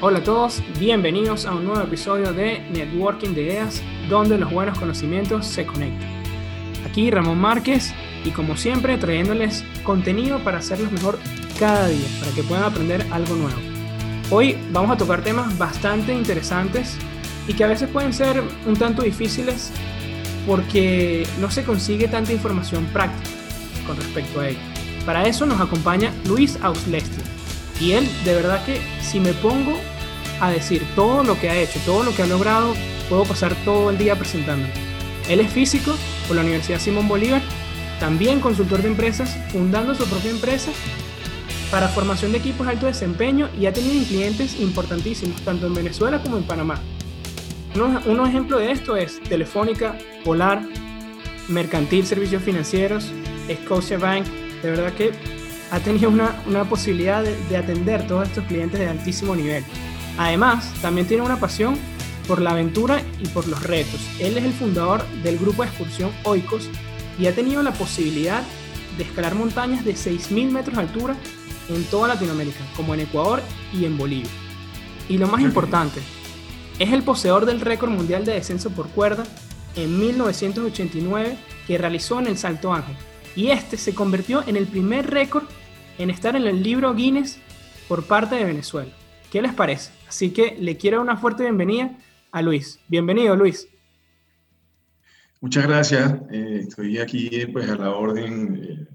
Hola a todos, bienvenidos a un nuevo episodio de Networking de Ideas, donde los buenos conocimientos se conectan. Aquí Ramón Márquez y como siempre trayéndoles contenido para hacerlos mejor cada día, para que puedan aprender algo nuevo. Hoy vamos a tocar temas bastante interesantes y que a veces pueden ser un tanto difíciles porque no se consigue tanta información práctica con respecto a ello. Para eso nos acompaña Luis Auslesti y él, de verdad que si me pongo a decir todo lo que ha hecho, todo lo que ha logrado, puedo pasar todo el día presentándolo. Él es físico por la Universidad Simón Bolívar, también consultor de empresas, fundando su propia empresa para formación de equipos de alto desempeño y ha tenido clientes importantísimos, tanto en Venezuela como en Panamá. Un, ejemplo de esto es Telefónica, Polar, Mercantil Servicios Financieros, Scotiabank. De verdad que ha tenido una, una posibilidad de, de, atender todos estos clientes de altísimo nivel. Además, también tiene una pasión por la aventura y por los retos. Él es el fundador del grupo de excursión Oikos y ha tenido la posibilidad de escalar montañas de 6.000 metros de altura en toda Latinoamérica, como en Ecuador y en Bolivia. Y lo más importante, es el poseedor del récord mundial de descenso por cuerda en 1989 que realizó en el Salto Ángel. Y este se convirtió en el primer récord en estar en el libro Guinness por parte de Venezuela. ¿Qué les parece? Así que le quiero una fuerte bienvenida a Luis. Bienvenido, Luis. Muchas gracias. Eh, estoy aquí pues, a la orden eh,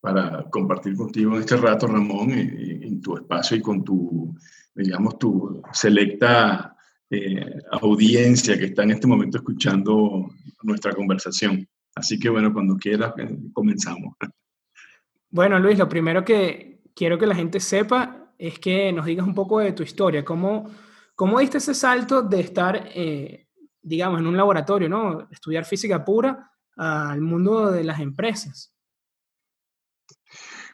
para compartir contigo en este rato, Ramón, en, tu espacio y con tu, digamos, tu selecta eh, audiencia que está en este momento escuchando nuestra conversación. Así que bueno, cuando quieras, comenzamos. Bueno, Luis, lo primero que quiero que la gente sepa es que nos digas un poco de tu historia. ¿Cómo, cómo diste ese salto de estar, eh, digamos, en un laboratorio, ¿no? Estudiar física pura al mundo de las empresas?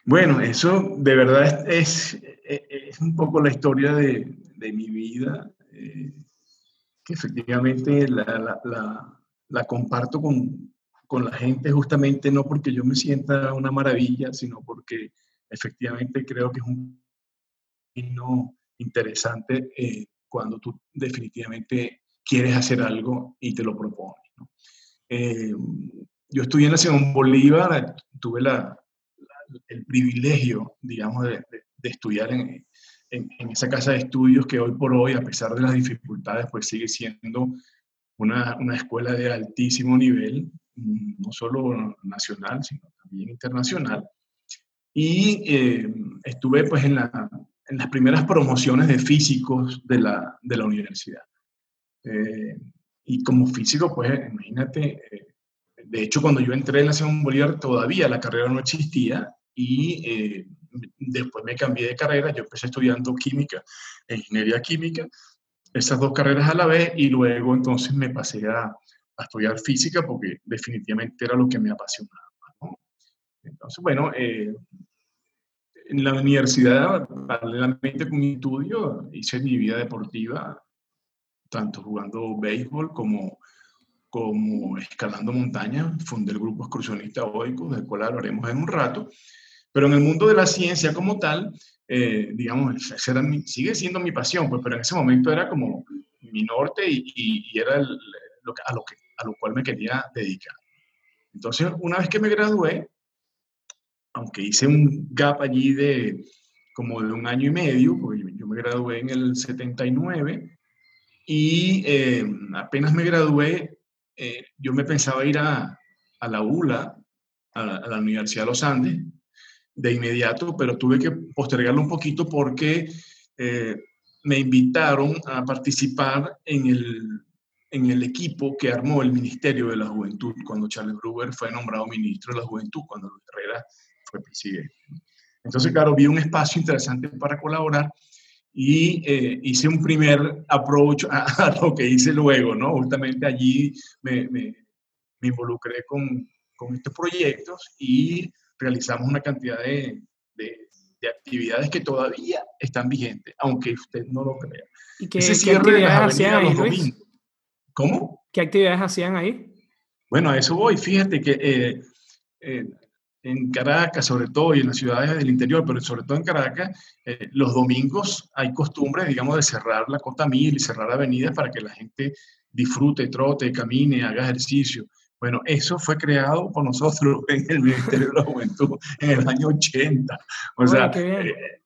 Bueno, eso de verdad es, es, un poco la historia de, de mi vida, eh, que efectivamente la, la, la, comparto con, con la gente justamente no porque yo me sienta una maravilla, sino porque efectivamente creo que es un interesante eh, cuando tú definitivamente quieres hacer algo y te lo propones. Eh, yo estudié en la Simón Bolívar, tuve la, el privilegio, digamos, de, estudiar en, en, esa casa de estudios que hoy por hoy, a pesar de las dificultades, pues sigue siendo una, una escuela de altísimo nivel, no solo nacional, sino también internacional. Y eh, estuve pues en la, en las primeras promociones de físicos de la, de la universidad. Eh, y como físico, pues imagínate, eh, de hecho cuando yo entré en la Simón Bolívar todavía la carrera no existía y eh, después me cambié de carrera, yo empecé estudiando química, ingeniería química, esas dos carreras a la vez y luego entonces me pasé a, a estudiar física porque definitivamente era lo que me apasionaba. Entonces, bueno, en la universidad, paralelamente con mi estudio, hice mi vida deportiva, tanto jugando béisbol como, como escalando montaña. Fundé el grupo excursionista OICO, del cual hablaremos en un rato. Pero en el mundo de la ciencia como tal, eh, digamos, sigue siendo mi pasión, pues, pero en ese momento era como mi norte y, era lo a, lo que, a lo cual me quería dedicar. Entonces, una vez que me gradué, aunque hice un gap allí de como de un año y medio, porque yo me gradué en el 79 y eh, apenas me gradué, eh, yo me pensaba ir a, a la ULA, a la, Universidad de los Andes, de inmediato, pero tuve que postergarlo un poquito porque eh, me invitaron a participar en el, en el equipo que armó el Ministerio de la Juventud cuando Charles Brewer fue nombrado ministro de la Juventud, cuando Luis Herrera fue presidente. Entonces, claro, vi un espacio interesante para colaborar y eh, hice un primer approach a, lo que hice luego, ¿no? Justamente allí me, me, involucré con, con, estos proyectos y realizamos una cantidad de, de, actividades que todavía están vigentes, aunque usted no lo crea. ¿Y qué, ¿qué actividades hacían ahí, ¿Cómo? ¿Qué actividades hacían ahí? Bueno, a eso voy. Fíjate que eh, eh, en Caracas, sobre todo, y en las ciudades del interior, pero sobre todo en Caracas, eh, los domingos hay costumbre, digamos, de cerrar la Cota Mil y cerrar avenidas para que la gente disfrute, trote, camine, haga ejercicio. Bueno, eso fue creado por nosotros en el Ministerio de la Juventud en el año 80. O sea, eh,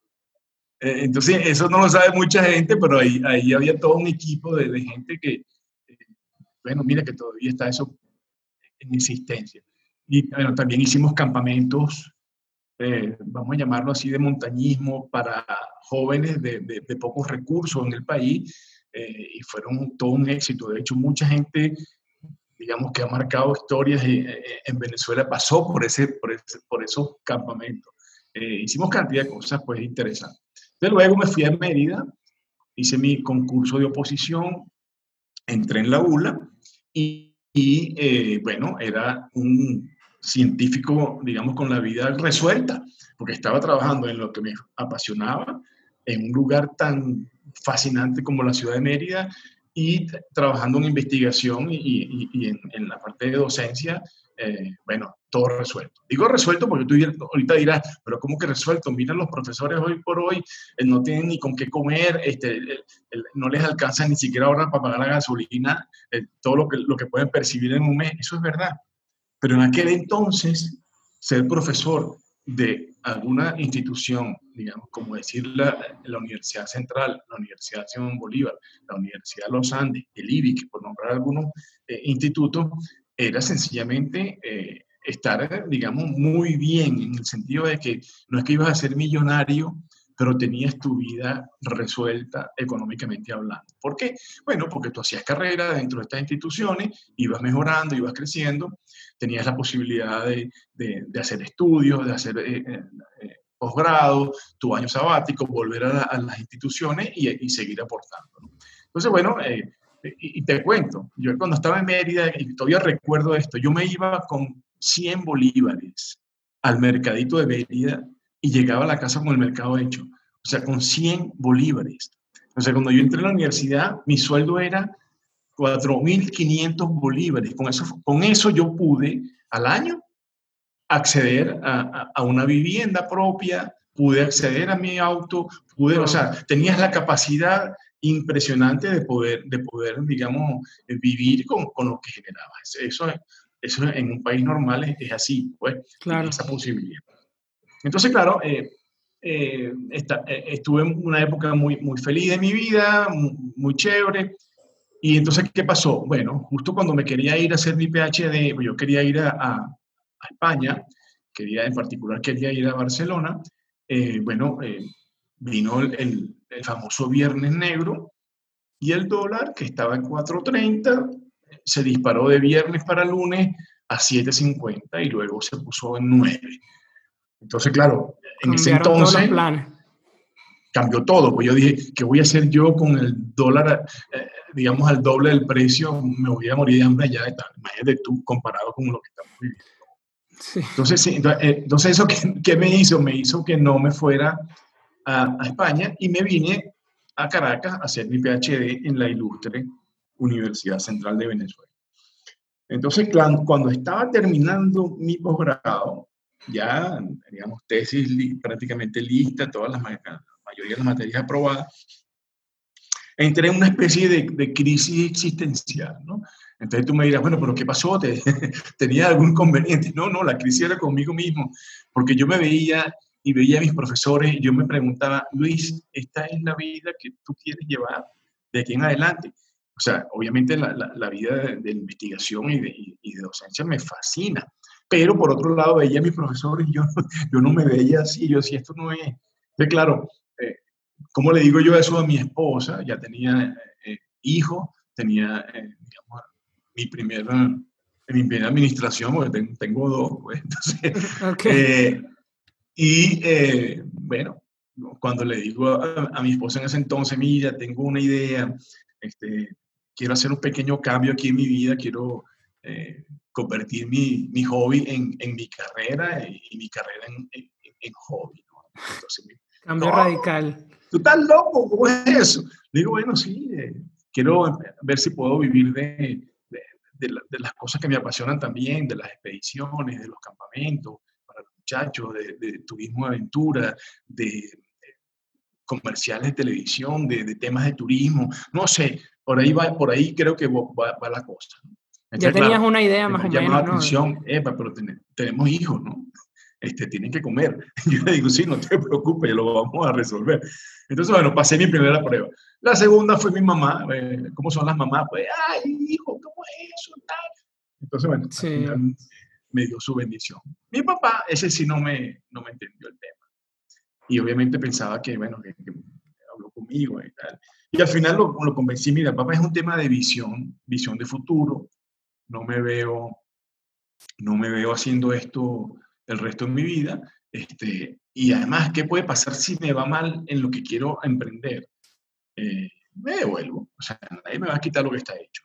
entonces eso no lo sabe mucha gente, pero ahí, ahí había todo un equipo de, de gente que, bueno, mira que todavía está eso en existencia. Y bueno, también hicimos campamentos, eh, vamos a llamarlo así, de montañismo para jóvenes de, de, pocos recursos en el país eh, y fueron todo un éxito. De hecho, mucha gente, digamos, que ha marcado historias eh, en Venezuela pasó por, ese, por, ese, por esos campamentos. hicimos cantidad de cosas pues interesantes. Entonces luego me fui a Mérida, hice mi concurso de oposición, entré en la ULA y eh, bueno, era un científico, digamos, con la vida resuelta, porque estaba trabajando en lo que me apasionaba, en un lugar tan fascinante como la ciudad de Mérida y trabajando en investigación y, en, la parte de docencia eh, bueno, todo resuelto. Digo resuelto porque tú ahorita dirás, pero ¿cómo que resuelto? Miren, los profesores hoy por hoy eh, no tienen ni con qué comer, este, no les alcanza ni siquiera ahora para pagar la gasolina, eh, todo lo que, lo que pueden percibir en un mes, eso es verdad. Pero en aquel entonces, ser profesor de alguna institución, digamos, como decir la, la, Universidad Central, la Universidad Simón Bolívar, la Universidad de los Andes, el IBIC, por nombrar algunos institutos, era sencillamente eh, estar, digamos, muy bien en el sentido de que no es que ibas a ser millonario, pero tenías tu vida resuelta económicamente hablando. ¿Por qué? Bueno, porque tú hacías carrera dentro de estas instituciones, ibas mejorando, ibas creciendo, tenías la posibilidad de, de, hacer estudios, de hacer eh, eh, posgrado, tu año sabático, volver a, las instituciones y, y, seguir aportando. Entonces, bueno, y, te cuento, yo cuando estaba en Mérida, y todavía recuerdo esto, yo me iba con 100 bolívares al mercadito de Mérida y llegaba a la casa con el mercado hecho. O sea, con 100 bolívares. O sea, cuando yo entré a la universidad, mi sueldo era 4.500 bolívares. Con eso, con eso yo pude al año acceder a, a, una vivienda propia, pude acceder a mi auto, pude, o sea, tenías la capacidad impresionante de poder, de poder digamos, eh, vivir con, con lo que generaba. Eso, eso en un país normal es, así, pues, claro. esa posibilidad. Entonces, claro, eh, eh, estuve en una época muy, muy feliz de mi vida, muy, chévere. Y entonces, ¿qué pasó? Bueno, justo cuando me quería ir a hacer mi PhD, yo quería ir a, a, España, quería en particular quería ir a Barcelona, bueno, vino el, el famoso Viernes Negro, y el dólar, que estaba en 4.30, se disparó de viernes para lunes a 7.50 y luego se puso en 9. Entonces, claro, en ese entonces cambió todo. Pues yo dije, ¿qué voy a hacer yo con el dólar, eh, digamos, al doble del precio? Me voy a morir de hambre ya de tal. Imagínate tú comparado con lo que estamos viviendo. Entonces, eh, entonces, ¿eso qué, qué, me hizo? Me hizo que no me fuera a, España y me vine a Caracas a hacer mi PhD en la ilustre Universidad Central de Venezuela. Entonces, cuando estaba terminando mi posgrado, ya, digamos, tesis prácticamente lista, todas las, la mayoría de las materias aprobadas, entré en una especie de, de crisis existencial, ¿no? Entonces tú me dirás, bueno, pero ¿qué pasó? ¿Tenía algún inconveniente? No, no, la crisis era conmigo mismo, porque yo me veía y veía a mis profesores yo me preguntaba, Luis, ¿esta es la vida que tú quieres llevar de aquí en adelante? O sea, obviamente la, la, vida de, investigación y de, y, de, docencia me fascina, pero por otro lado veía a mis profesores y yo, yo no me veía así, yo decía, esto no es... Entonces, claro, eh, ¿cómo le digo yo eso a mi esposa? Ya tenía eh, hijos, tenía, eh, digamos, mi primera, mi primera administración, porque tengo, dos, pues, entonces... Okay. Y eh, bueno, cuando le digo a, mi esposa en ese entonces, mira, tengo una idea, este, quiero hacer un pequeño cambio aquí en mi vida, quiero eh, convertir mi, mi hobby en, en, mi carrera y, mi carrera en, en, hobby. cambio radical. ¿Tú estás loco? ¿Cómo es eso? Digo, bueno, sí, eh, quiero ver si puedo vivir de, de, de, las cosas que me apasionan también, de las expediciones, de los campamentos, muchachos, de, turismo de aventura, de comerciales de televisión, de, temas de turismo, no sé, por ahí va, por ahí creo que va, la cosa. ya tenías una idea más o menos. ¿no? atención, Epa, pero tenemos hijos, ¿no? Este, tienen que comer. Yo le digo, sí, no te preocupes, lo vamos a resolver. Entonces, bueno, pasé mi primera prueba. La segunda fue mi mamá. Eh, ¿Cómo son las mamás? Pues, ay, hijo, ¿cómo es eso? Entonces, bueno, sí. Me dio su bendición. Mi papá, ese sí no me, no me entendió el tema. Y obviamente pensaba que, bueno, que, habló conmigo y tal. Y al final lo, lo convencí, mira, papá, es un tema de visión, visión de futuro. No me veo, no me veo haciendo esto el resto de mi vida. Este, y además, ¿qué puede pasar si me va mal en lo que quiero emprender? Eh, me devuelvo. O sea, nadie me va a quitar lo que está hecho.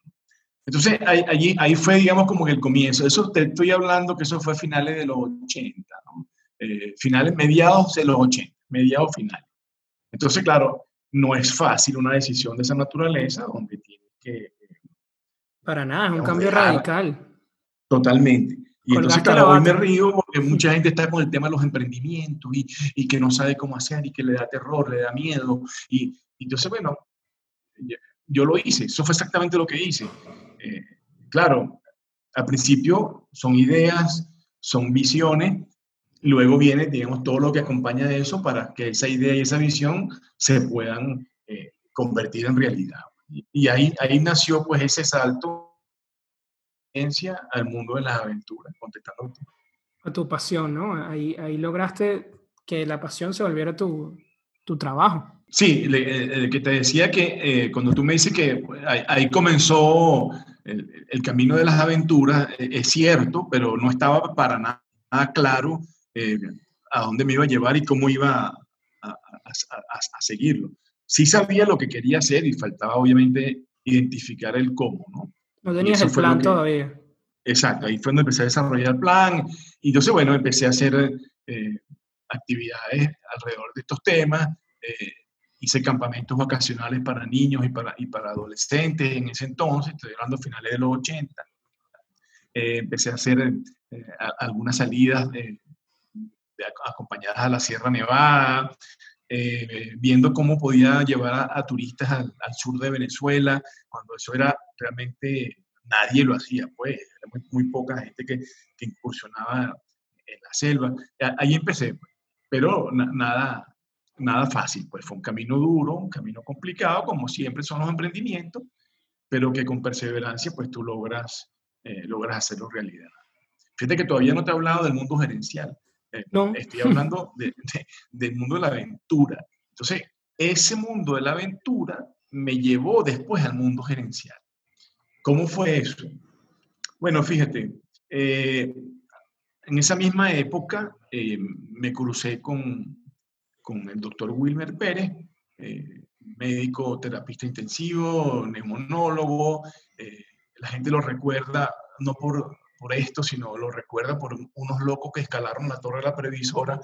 Entonces, ahí, allí, ahí fue, digamos, como que el comienzo. Eso te estoy hablando que eso fue a finales de los 80, ¿no? Eh, finales, mediados de los 80, mediados finales. Entonces, claro, no es fácil una decisión de esa naturaleza donde tienes que... Para nada, es un cambio radical. Totalmente. Y entonces, claro, hoy me río porque mucha gente está con el tema de los emprendimientos y, y, que no sabe cómo hacer y que le da terror, le da miedo. Y, y entonces, bueno, yo lo hice, eso fue exactamente lo que hice. Eh, claro, al principio son ideas, son visiones, luego viene, digamos, todo lo que acompaña de eso para que esa idea y esa visión se puedan eh, convertir en realidad. Y, ahí, ahí nació pues ese salto al mundo de las aventuras, contestando a tu pasión, ¿no? Ahí, ahí lograste que la pasión se volviera tu, tu trabajo. Sí, el, que te decía que eh, cuando tú me dices que ahí, comenzó el, el, camino de las aventuras, eh, es cierto, pero no estaba para nada, claro eh, a dónde me iba a llevar y cómo iba a, a, a, seguirlo. Sí sabía lo que quería hacer y faltaba obviamente identificar el cómo, ¿no? No tenías el plan todavía. Exacto, ahí fue donde empecé a desarrollar el plan. Y entonces, bueno, empecé a hacer eh, actividades alrededor de estos temas. Eh, hice campamentos vacacionales para niños y para, y para adolescentes en ese entonces, estoy hablando finales de los 80. Eh, empecé a hacer algunas salidas acompañadas a la Sierra Nevada, viendo cómo podía llevar a, turistas al, al, sur de Venezuela, cuando eso era realmente nadie lo hacía, pues, era muy, poca gente que, que, incursionaba en la selva. Ahí empecé, pues, pero nada, nada fácil, pues fue un camino duro, un camino complicado, como siempre son los emprendimientos, pero que con perseverancia, pues tú logras, eh, logras hacerlo realidad. Fíjate que todavía no te he hablado del mundo gerencial. Eh, no. Estoy hablando del mundo de la aventura. Entonces, ese mundo de la aventura me llevó después al mundo gerencial. ¿Cómo fue eso? Bueno, fíjate, eh, en esa misma época me crucé con, con, el doctor Wilmer Pérez, eh, médico terapista intensivo, neumonólogo. la gente lo recuerda no por, por esto, sino lo recuerda por unos locos que escalaron la torre de la previsora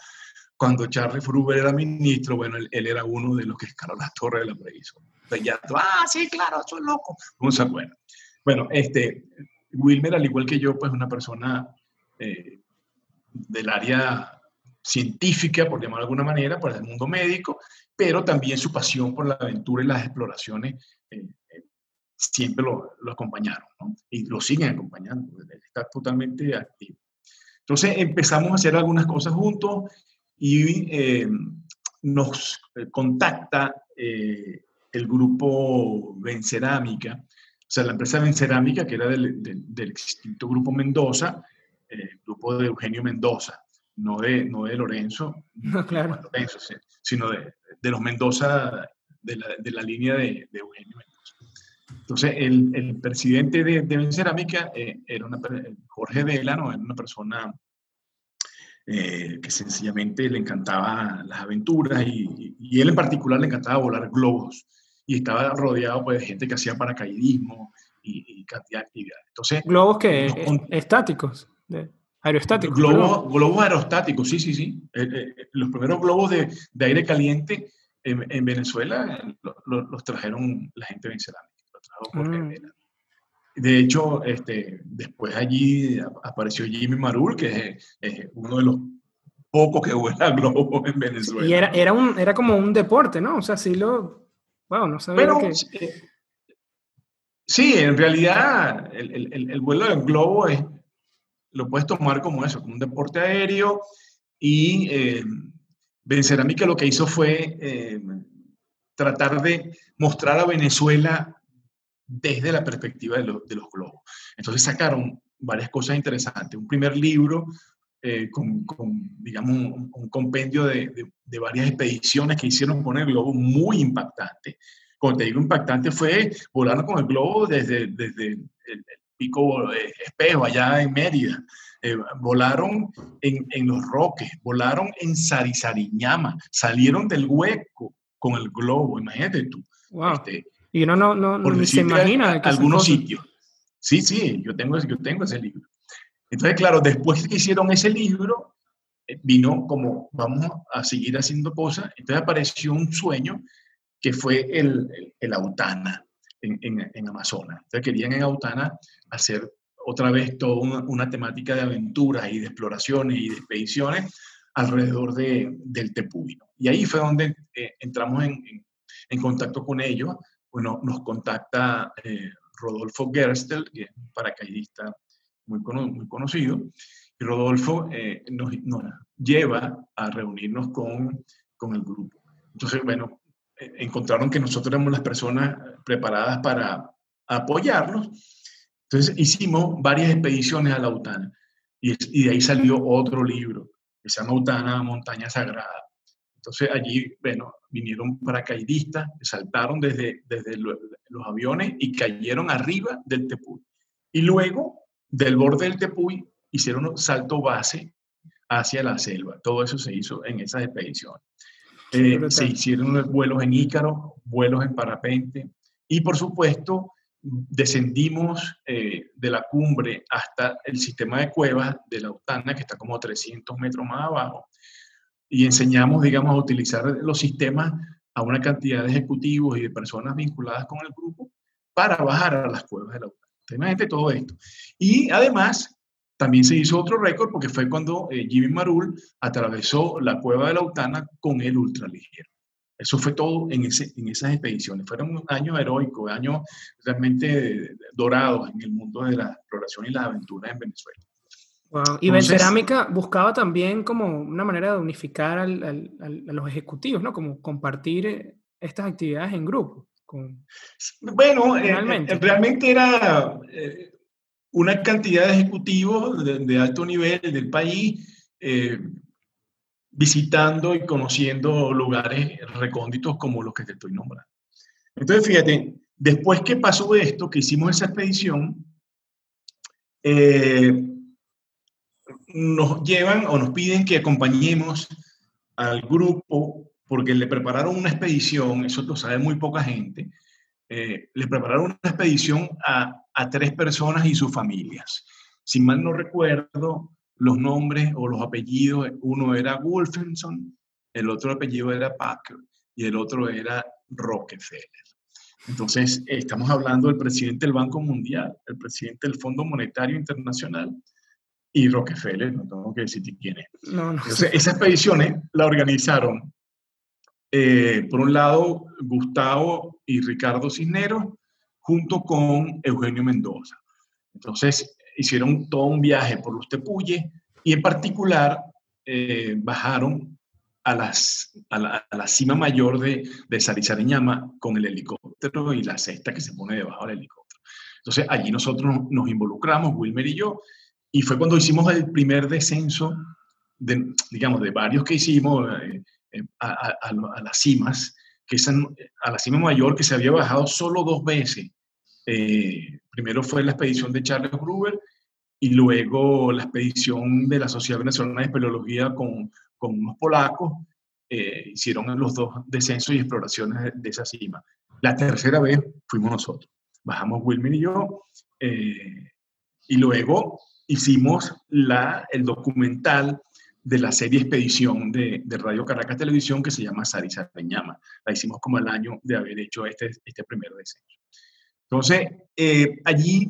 cuando Charlie Fruber era ministro, bueno, él, era uno de los que escaló la torre de la previsora. Ya, ah, sí, claro, soy loco. ¿Cómo se acuerda? Bueno, este, Wilmer, al igual que yo, pues una persona eh, del área científica, por llamarlo de alguna manera, por el mundo médico, pero también su pasión por la aventura y las exploraciones eh, eh, siempre lo, acompañaron. Y lo siguen acompañando, está totalmente activo. Entonces empezamos a hacer algunas cosas juntos y nos contacta el grupo Vencerámica, o sea, la empresa Cerámica, que era del, del, extinto Grupo Mendoza, el eh, grupo de Eugenio Mendoza, no de, no de Lorenzo, no, claro. Lorenzo sino de, de, los Mendoza, de la, de la línea de, Eugenio Mendoza. Entonces, el, el presidente de, de Cerámica eh, era una, Jorge Delano, era una persona eh, que sencillamente le encantaba las aventuras y, y, él en particular le encantaba volar globos y estaba rodeado pues, de gente que hacía paracaidismo y, cantidad de actividades. Entonces, ¿Globos que estáticos? De, aerostáticos. Globos, globos aerostáticos, sí, sí, sí. Eh, eh, los primeros globos de, de aire caliente en, en Venezuela los trajeron la gente venezolana. Mm. De hecho, este, después allí apareció Jimmy Marul, que es, uno de los poco que vuela globo en Venezuela. Y era, era, un, era como un deporte, ¿no? O sea, sí lo... Wow, no sabía que... Eh, sí, en realidad el, el, el, vuelo del globo es, lo puedes tomar como eso, como un deporte aéreo y eh, lo que hizo fue eh, tratar de mostrar a Venezuela desde la perspectiva de, los globos. Entonces sacaron varias cosas interesantes. Un primer libro eh, con, digamos, un, compendio de, varias expediciones que hicieron con el globo muy impactante. Como te digo, impactante fue volar con el globo desde, desde el, pico eh, espejo allá en Mérida. Eh, volaron en, en, Los Roques, volaron en Sarisariñama, salieron del hueco con el globo, imagínate tú. Wow. Este, y uno no, no, no se imagina. Algunos sitios. Sí, sí, yo tengo, yo tengo ese libro. Entonces, claro, después que hicieron ese libro, eh, vino como, vamos a seguir haciendo cosas. Entonces apareció un sueño que fue el, el, Autana en, en, Amazonas. Entonces querían en Autana hacer otra vez toda una, temática de aventuras y de exploraciones y de expediciones alrededor de, del Tepuy. Y ahí fue donde eh, entramos en, en, contacto con ellos. Bueno, nos contacta eh, Rodolfo Gerstel, que es un paracaidista muy, muy conocido, y Rodolfo eh, nos, lleva a reunirnos con, con, el grupo. Entonces, bueno, encontraron que nosotros éramos las personas preparadas para apoyarlos. Entonces hicimos varias expediciones a la UTAN y, y de ahí salió otro libro que se llama UTANA Montaña Sagrada. Entonces allí, bueno, vinieron paracaidistas, saltaron desde, desde los aviones y cayeron arriba del Tepuy. Y luego del borde del Tepuy hicieron un salto base hacia la selva. Todo eso se hizo en esas expediciones. Eh, se hicieron vuelos en Ícaro, vuelos en parapente y por supuesto descendimos eh, de la cumbre hasta el sistema de cuevas de la Utana, que está como 300 metros más abajo, y enseñamos, digamos, a utilizar los sistemas a una cantidad de ejecutivos y de personas vinculadas con el grupo para bajar a las cuevas de la Utana. Imagínate todo esto. Y además, también se hizo otro récord porque fue cuando eh, Jimmy Marul atravesó la cueva de la Utana con el ultraligero. Eso fue todo en, ese, en esas expediciones. Fueron años heroicos, años realmente dorados en el mundo de la exploración y las aventuras en Venezuela. Wow. Y Cerámica buscaba también como una manera de unificar al, al, a los ejecutivos, ¿no? Como compartir eh, estas actividades en grupo. Bueno, eh, realmente. realmente era eh, una cantidad de ejecutivos de, alto nivel del país eh, visitando y conociendo lugares recónditos como los que te estoy nombrando. Entonces, fíjate, después que pasó esto, que hicimos esa expedición, nos llevan o nos piden que acompañemos al grupo porque le prepararon una expedición, eso lo sabe muy poca gente, eh, le prepararon una expedición a, a, tres personas y sus familias. Si mal no recuerdo los nombres o los apellidos, uno era Wolfenson, el otro apellido era Packer y el otro era Rockefeller. Entonces, estamos hablando del presidente del Banco Mundial, el presidente del Fondo Monetario Internacional y Rockefeller, no tengo que decirte quién es. No, no Entonces, esas expediciones la organizaron eh, por un lado, Gustavo y Ricardo Cisneros, junto con Eugenio Mendoza. Entonces, hicieron todo un viaje por los Tepuyes y en particular eh, bajaron a, las, a, la, cima mayor de, de Sarizariñama con el helicóptero y la cesta que se pone debajo del helicóptero. Entonces, allí nosotros nos involucramos, Wilmer y yo, y fue cuando hicimos el primer descenso, de, digamos, de varios que hicimos, eh, eh, a, las cimas, que es a la cima mayor que se había bajado solo dos veces. Eh, primero fue la expedición de Charles Gruber y luego la expedición de la Sociedad Venezolana de Espeleología con, con unos polacos. Eh, hicieron los dos descensos y exploraciones de, esa cima. La tercera vez fuimos nosotros. Bajamos Wilmer y yo. y luego hicimos la, el documental de la serie Expedición de, Radio Caracas Televisión que se llama Sari Peñama. La hicimos como el año de haber hecho este, este primer descenso. Entonces, eh, allí,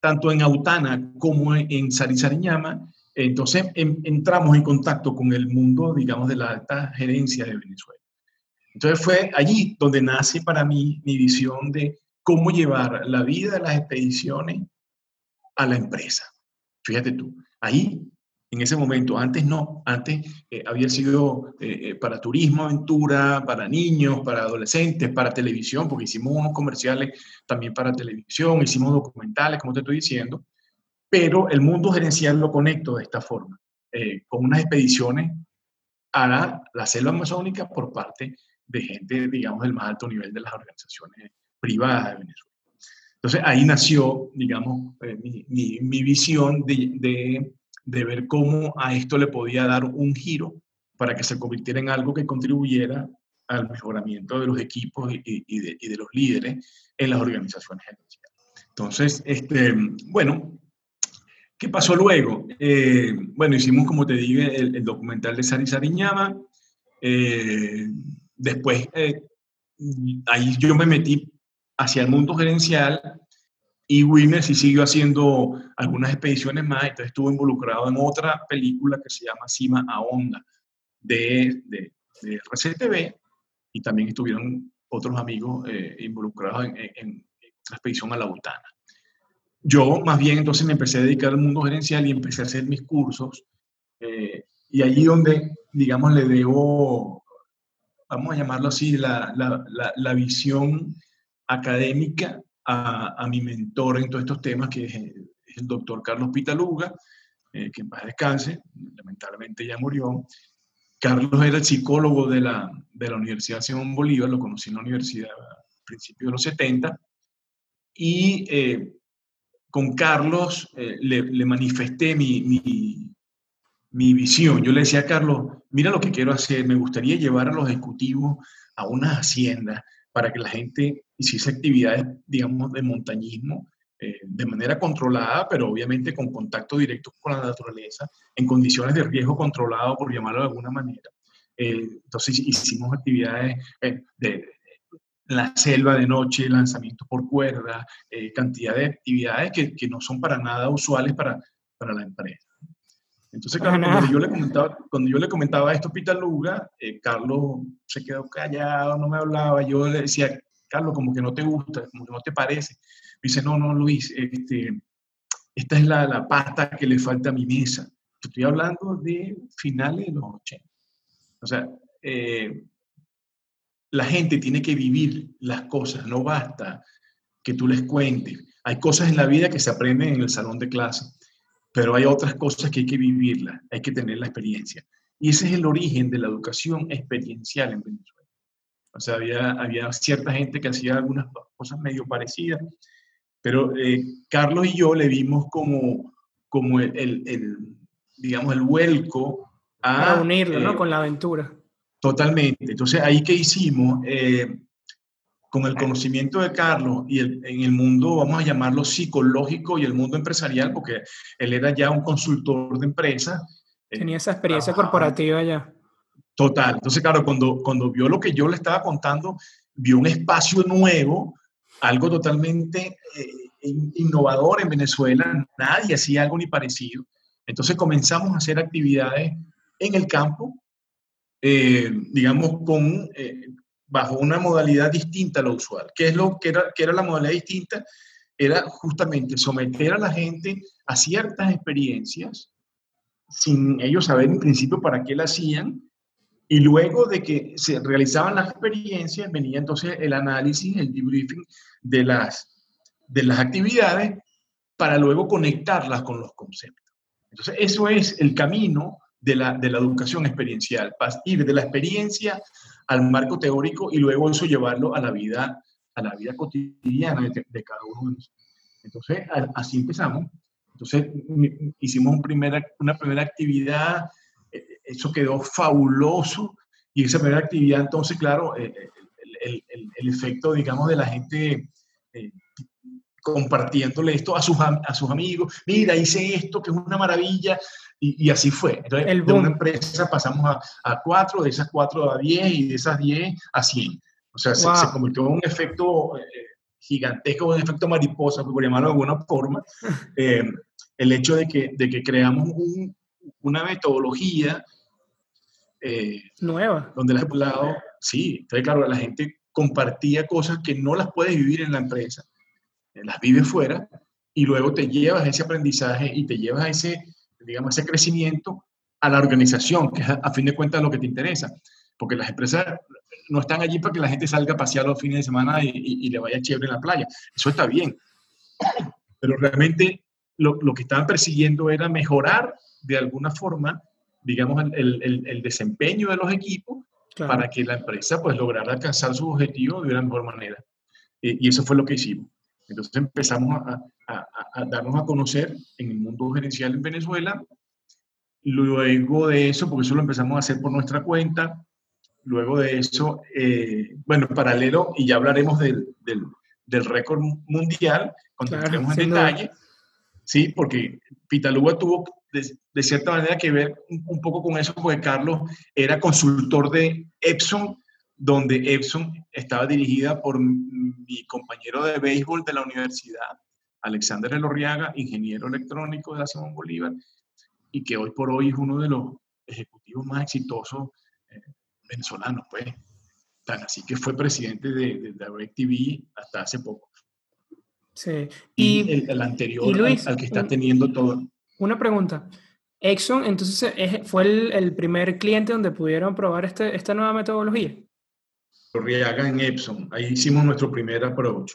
tanto en Autana como en Sarizariñama, entonces entramos en contacto con el mundo, digamos, de la alta gerencia de Venezuela. Entonces fue allí donde nace para mí mi visión de cómo llevar la vida de las expediciones a la empresa. Fíjate tú, ahí, en ese momento, antes no, antes eh, había sido eh, eh, para turismo, aventura, para niños, para adolescentes, para televisión, porque hicimos unos comerciales también para televisión, hicimos documentales, como te estoy diciendo, pero el mundo gerencial lo conecto de esta forma, con unas expediciones a la, la selva amazónica por parte de gente, digamos, del más alto nivel de las organizaciones privadas de Venezuela. Entonces ahí nació, digamos, eh, mi, mi, visión de, de, de, ver cómo a esto le podía dar un giro para que se convirtiera en algo que contribuyera al mejoramiento de los equipos y, de, los líderes en las organizaciones gerenciales. Entonces, este, bueno, ¿qué pasó luego? Eh, bueno, hicimos, como te dije, el, el documental de Sari Sariñama. Eh, después, eh, ahí yo me metí hacia el mundo gerencial y Wilmer sí siguió haciendo algunas expediciones más, entonces estuvo involucrado en otra película que se llama Cima a Onda de, de, de RCTV y también estuvieron otros amigos eh, involucrados en, en, en, la expedición a la Botana. Yo más bien entonces me empecé a dedicar al mundo gerencial y empecé a hacer mis cursos eh, y allí donde, digamos, le debo, vamos a llamarlo así, la, la, la, la visión académica a, mi mentor en todos estos temas, que es, el doctor Carlos Pitaluga, eh, que en paz descanse, lamentablemente ya murió. Carlos era el psicólogo de la, de la Universidad Simón Bolívar, lo conocí en la universidad a principios de los 70, y eh, con Carlos eh, le, manifesté mi, mi, mi, visión. Yo le decía a Carlos, mira lo que quiero hacer, me gustaría llevar a los ejecutivos a unas haciendas para que la gente hiciese actividades, digamos, de montañismo eh, de manera controlada, pero obviamente con contacto directo con la naturaleza, en condiciones de riesgo controlado, por llamarlo de alguna manera. Eh, entonces hicimos actividades eh, de, la selva de noche, lanzamiento por cuerda, eh, cantidad de actividades que, que, no son para nada usuales para, para la empresa. Entonces, claro, cuando yo, le comentaba, cuando yo le comentaba esto a Pita Luga, eh, Carlos se quedó callado, no me hablaba. Yo le decía, Carlos, como que no te gusta, como que no te parece. Me dice, no, no, Luis, este, esta es la, la pasta que le falta a mi mesa. Estoy hablando de finales de los 80. O sea, eh, la gente tiene que vivir las cosas, no basta que tú les cuentes. Hay cosas en la vida que se aprenden en el salón de clase, pero hay otras cosas que hay que vivirlas, hay que tener la experiencia. Y ese es el origen de la educación experiencial en Venezuela. O sea, había, había cierta gente que hacía algunas cosas medio parecidas, pero eh, Carlos y yo le vimos como, como el, el, el digamos, el vuelco a... a unirlo, eh, ¿no? Con la aventura. Totalmente. Entonces, ahí que hicimos, eh, con el conocimiento de Carlos y el, en el mundo, vamos a llamarlo psicológico y el mundo empresarial, porque él era ya un consultor de empresas. Eh, Tenía esa experiencia corporativa ya. Total. Entonces, claro, cuando, cuando vio lo que yo le estaba contando, vio un espacio nuevo, algo totalmente eh, innovador en Venezuela. Nadie hacía algo ni parecido. Entonces comenzamos a hacer actividades en el campo, eh, digamos, con, eh, bajo una modalidad distinta a lo usual. ¿Qué es lo que era, que era la modalidad distinta? Era justamente someter a la gente a ciertas experiencias sin ellos saber en principio para qué la hacían. Y luego de que se realizaban las experiencias, venía entonces el análisis, el debriefing de las, de las actividades para luego conectarlas con los conceptos. Entonces, eso es el camino de la, de la educación experiencial, ir de la experiencia al marco teórico y luego eso llevarlo a la vida, a la vida cotidiana de, cada uno de nosotros. Entonces, así empezamos. Entonces, hicimos una primera actividad, eso quedó fabuloso, y esa primera actividad, entonces, claro, eh, el, el, el efecto, digamos, de la gente eh, compartiéndole esto a sus, a sus amigos, mira, hice esto, que es una maravilla, y, y así fue. Entonces, el de una empresa pasamos a, a, cuatro, de esas cuatro a diez, y de esas diez a cien. O sea, wow. se, se, convirtió en un efecto eh, gigantesco, un efecto mariposa, por llamarlo de alguna forma, eh, el hecho de que, de que creamos un, una metodología eh, nueva. Donde el lado, sí, entonces claro, la gente compartía cosas que no las puedes vivir en la empresa, eh, las vives fuera y luego te llevas ese aprendizaje y te llevas ese, digamos, ese crecimiento a la organización, que es a, fin de cuentas lo que te interesa. Porque las empresas no están allí para que la gente salga a pasear los fines de semana y, le vaya chévere en la playa. Eso está bien. Pero realmente lo, lo, que estaban persiguiendo era mejorar de alguna forma, digamos, el, el, el desempeño de los equipos para que la empresa pues lograra alcanzar su objetivo de una mejor manera. y eso fue lo que hicimos. Entonces empezamos a, a, a, darnos a conocer en el mundo gerencial en Venezuela. Luego de eso, porque eso lo empezamos a hacer por nuestra cuenta, luego de eso, eh, bueno, paralelo, y ya hablaremos del, del, del récord mundial, cuando entremos en detalle, sí, porque Pitaluga tuvo de, cierta manera que ver un, poco con eso, porque Carlos era consultor de Epson, donde Epson estaba dirigida por mi compañero de béisbol de la universidad, Alexander Elorriaga, ingeniero electrónico de la Simón Bolívar, y que hoy por hoy es uno de los ejecutivos más exitosos eh, venezolanos, pues. Tan así que fue presidente de, de DirecTV hasta hace poco. Sí. Y, el, anterior al, que está teniendo todo. Una pregunta. Exxon, entonces, ¿fue el, primer cliente donde pudieron probar este, esta nueva metodología? Riaga en Epson. Ahí hicimos nuestro primer approach.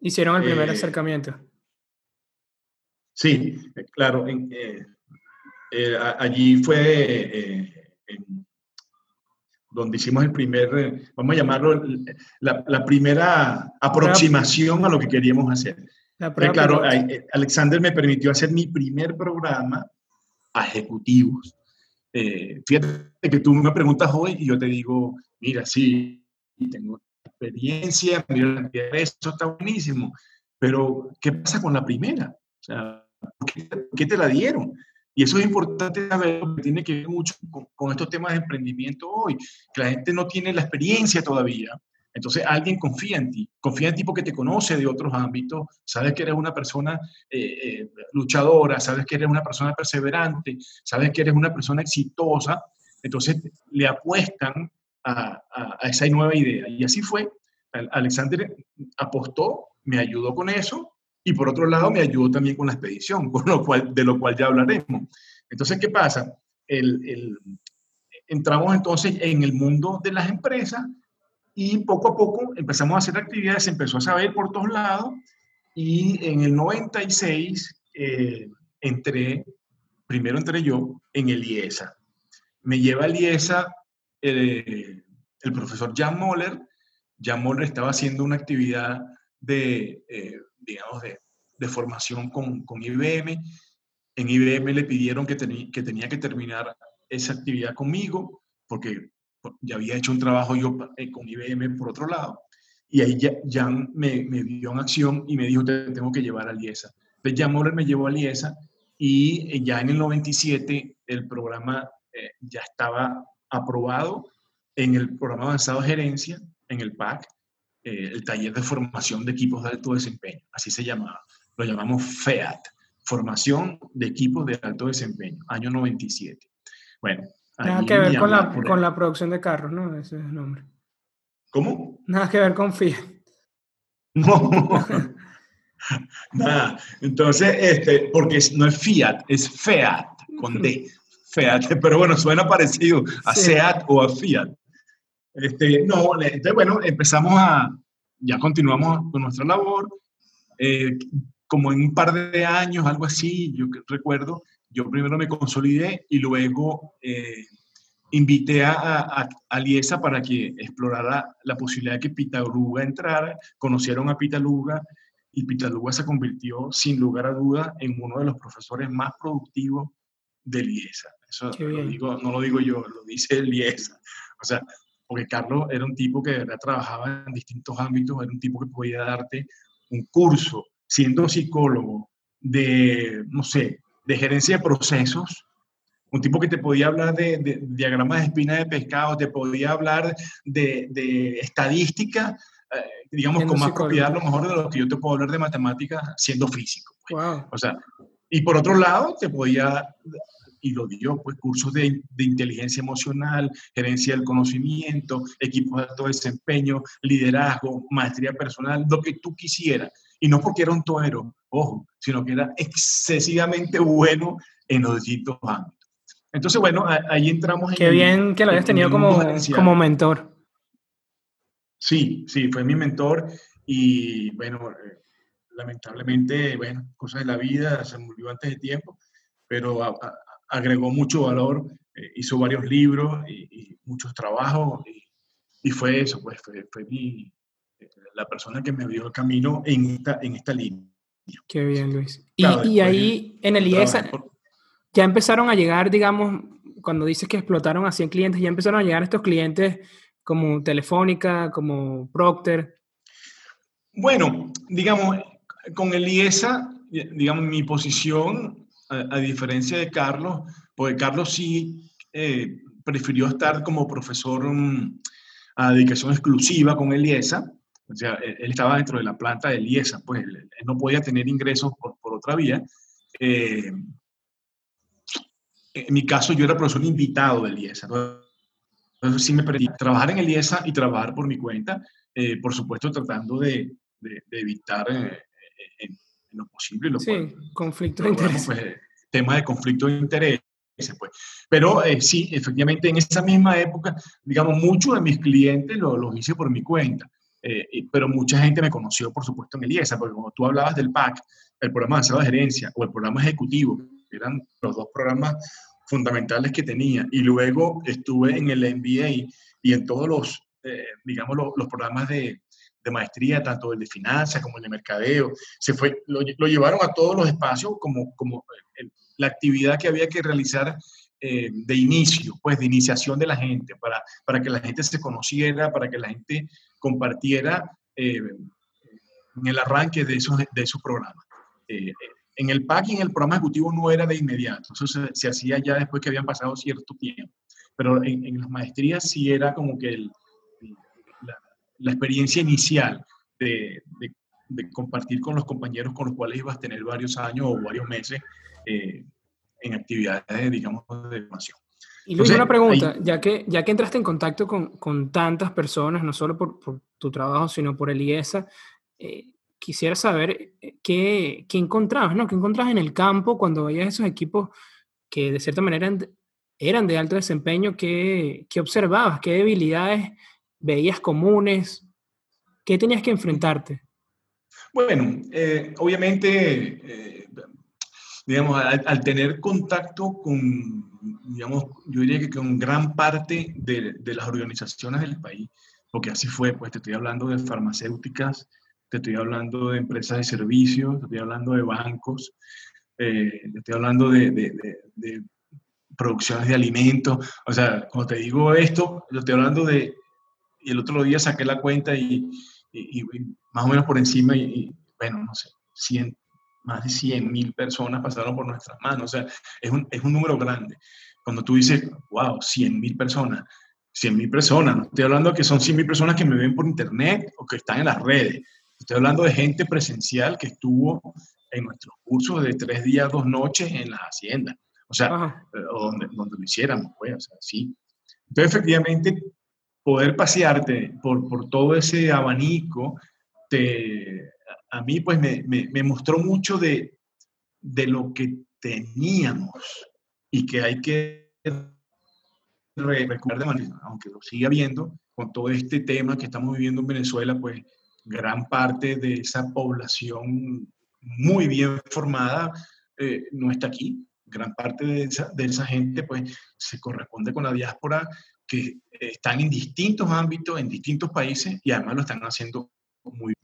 Hicieron el primer eh, acercamiento. Sí, claro. Eh, eh, allí fue donde hicimos el primer, vamos a llamarlo, la, primera aproximación a lo que queríamos hacer. Claro, Alexander me permitió hacer mi primer programa a ejecutivos. fíjate que tú me preguntas hoy y yo te digo, mira, sí, tengo experiencia, esto está buenísimo, pero ¿qué pasa con la primera? O sea, ¿por qué, te la dieron? Y eso es importante saber, tiene que ver mucho con, estos temas de emprendimiento hoy, que la gente no tiene la experiencia todavía. Entonces alguien confía en ti, confía en ti porque te conoce de otros ámbitos, sabes que eres una persona eh, eh, luchadora, sabes que eres una persona perseverante, sabes que eres una persona exitosa, entonces le apuestan a, esa nueva idea. Y así fue. Alexander apostó, me ayudó con eso y por otro lado me ayudó también con la expedición, con lo cual, de lo cual ya hablaremos. Entonces, ¿qué pasa? Entramos entonces en el mundo de las empresas y poco a poco empezamos a hacer actividades, se empezó a saber por todos lados y en el 96 eh, entré, primero entré yo en el IESA. Me lleva el IESA el, profesor Jan Moller. Jan Moller estaba haciendo una actividad de, eh, digamos, de, de, formación con, con, IBM. En IBM le pidieron que, que tenía que terminar esa actividad conmigo, porque ya había hecho un trabajo yo eh, con IBM por otro lado. Y ahí Jan me, me vio en acción y me dijo, te tengo que llevar a Liesa. Entonces Jan Moller me llevó a Liesa y eh, ya en el 97 el programa ya estaba aprobado en el programa avanzado de gerencia, en el PAC, eh, el taller de formación de equipos de alto desempeño, así se llamaba. Lo llamamos FEAT, Formación de Equipos de Alto Desempeño, año 97. Bueno. Nada que ver con la, con la, producción de carros, ¿no? Ese es el nombre. ¿Cómo? Nada que ver con Fiat. No. Nada. Entonces, este, porque no es Fiat, es FEAT, con D. pero bueno, suena parecido a SEAT o a Fiat. Este, no, entonces, bueno, empezamos a, ya continuamos con nuestra labor. Eh, como en un par de años, algo así, yo recuerdo, yo primero me consolidé y luego eh, invité a, a, a, Liesa para que explorara la posibilidad de que Pitaluga entrara. Conocieron a Pitaluga y Pitaluga se convirtió, sin lugar a duda, en uno de los profesores más productivos de Liesa. Eso digo, no lo digo yo, lo dice Liesa. O sea, porque Carlos era un tipo que trabajaba en distintos ámbitos, era un tipo que podía darte un curso, siendo psicólogo, de, no sé, de gerencia de procesos, un tipo que te podía hablar de, diagramas de espina de pescado, te podía hablar de, de estadística, eh, digamos, con más propiedad, lo mejor de lo que yo te puedo hablar de matemáticas siendo físico. Pues. O sea, y por otro lado, te podía y lo dio, pues cursos de, de, inteligencia emocional, gerencia del conocimiento, equipos de alto desempeño, liderazgo, maestría personal, lo que tú quisieras. Y no porque era un toero, ojo, sino que era excesivamente bueno en los distintos ámbitos. Entonces, bueno, ahí entramos en... Qué bien que lo hayas tenido como, como mentor. Sí, sí, fue mi mentor y bueno, eh, lamentablemente, bueno, cosas de la vida, se murió antes de tiempo, pero agregó mucho valor, eh, hizo varios libros y, muchos trabajos y, fue eso, pues fue, mi, la persona que me abrió el camino en esta, en esta línea. Qué bien, Luis. y, ahí en el IESA ya empezaron a llegar, digamos, cuando dices que explotaron a 100 clientes, ya empezaron a llegar estos clientes como Telefónica, como Procter. Bueno, digamos, con el IESA, digamos, mi posición, a, diferencia de Carlos, porque Carlos sí eh, prefirió estar como profesor mm, a dedicación exclusiva con el IESA, o sea, él, estaba dentro de la planta del IESA, pues él, no podía tener ingresos por, por otra vía. Eh, en mi caso, yo era profesor invitado del IESA. Entonces, sí me permití trabajar en el IESA y trabajar por mi cuenta, eh, por supuesto, tratando de, de, evitar eh, en, lo posible. Lo sí, conflicto de interés. Pues, tema de conflicto de interés. Pues. Pero sí, efectivamente, en esa misma época, digamos, muchos de mis clientes los lo hice por mi cuenta. Eh, pero mucha gente me conoció, por supuesto, en el IESA, porque como tú hablabas del PAC, el programa de de gerencia o el programa ejecutivo, eran los dos programas fundamentales que tenía. Y luego estuve en el MBA y en todos los, eh, digamos, los, programas de, de, maestría, tanto el de finanzas como el de mercadeo. Se fue, lo, lo llevaron a todos los espacios como, como la actividad que había que realizar eh, de inicio, pues de iniciación de la gente, para, para que la gente se conociera, para que la gente compartiera eh, en el arranque de esos, de esos programas. Eh, en el PAC y en el programa ejecutivo no era de inmediato, eso se, hacía ya después que habían pasado cierto tiempo, pero en, las maestrías sí era como que la, experiencia inicial de, de, compartir con los compañeros con los cuales ibas a tener varios años o varios meses eh, en actividades, digamos, de formación. Y Luis, una pregunta, ya, que, ya que entraste en contacto con, con tantas personas, no solo por, por, tu trabajo, sino por el IESA, eh, quisiera saber eh, qué, qué, encontrabas, ¿no? ¿Qué encontrabas en el campo cuando veías esos equipos que de cierta manera eran de alto desempeño? ¿Qué, qué observabas? ¿Qué debilidades veías comunes? ¿Qué tenías que enfrentarte? Bueno, eh, obviamente digamos, al, tener contacto con, digamos, yo diría que con gran parte de, de, las organizaciones del país, porque así fue, pues te estoy hablando de farmacéuticas, te estoy hablando de empresas de servicios, te estoy hablando de bancos, eh, te estoy hablando de, de, de, producciones de alimentos, o sea, cuando te digo esto, yo estoy hablando de, y el otro día saqué la cuenta y, y, más o menos por encima, y, bueno, no sé, 100, más de 100 mil personas pasaron por nuestras manos. O sea, es un, es un número grande. Cuando tú dices, wow, 100 mil personas, 100 mil personas, no estoy hablando de que son 100 mil personas que me ven por internet o que están en las redes. Estoy hablando de gente presencial que estuvo en nuestros cursos de tres días, dos noches en las haciendas. O sea, eh, donde, donde lo hiciéramos, pues, o sea, sí. Entonces, efectivamente, poder pasearte por, por todo ese abanico te, a mí pues me, me, mostró mucho de, de, lo que teníamos y que hay que recuperar de manera, aunque lo siga viendo, con todo este tema que estamos viviendo en Venezuela, pues gran parte de esa población muy bien formada eh, no está aquí. Gran parte de esa, de esa gente pues se corresponde con la diáspora que están en distintos ámbitos, en distintos países y además lo están haciendo muy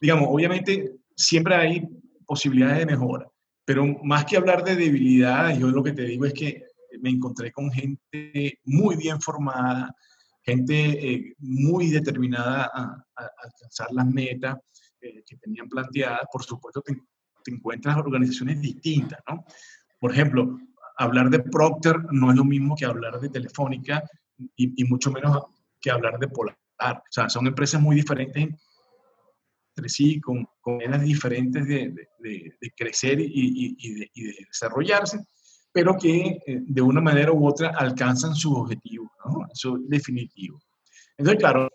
digamos, obviamente siempre hay posibilidades de mejora, pero más que hablar de debilidades, yo lo que te digo es que me encontré con gente muy bien formada, gente eh, muy determinada a, alcanzar las metas eh, que tenían planteadas. Por supuesto, te, encuentras organizaciones distintas, ¿no? Por ejemplo, hablar de Procter no es lo mismo que hablar de Telefónica y mucho menos que hablar de Polar. O sea, son empresas muy diferentes entre sí, con, con maneras diferentes de, de, crecer y, y, de, desarrollarse, pero que eh, de una manera u otra alcanzan su objetivo, ¿no? Definitivo. Entonces, claro,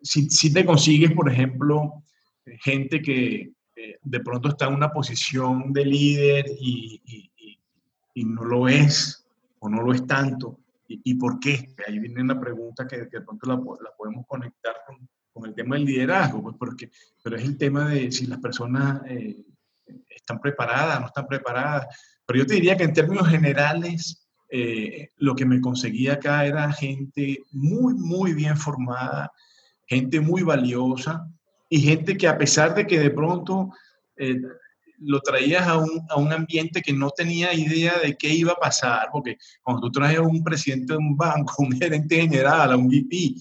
si, si, te consigues, por ejemplo, gente que eh, de pronto está en una posición de líder y, y no lo es o no lo es tanto, ¿Y, por qué? Ahí viene una pregunta que, de pronto la, la podemos conectar con, con, el tema del liderazgo, pues porque, pero es el tema de si las personas eh, están preparadas, no están preparadas. Pero yo te diría que en términos generales, eh, lo que me conseguía acá era gente muy, muy bien formada, gente muy valiosa y gente que a pesar de que de pronto eh, lo traías a un, a un, ambiente que no tenía idea de qué iba a pasar, porque cuando tú traes a un presidente de un banco, un gerente general, a un VP,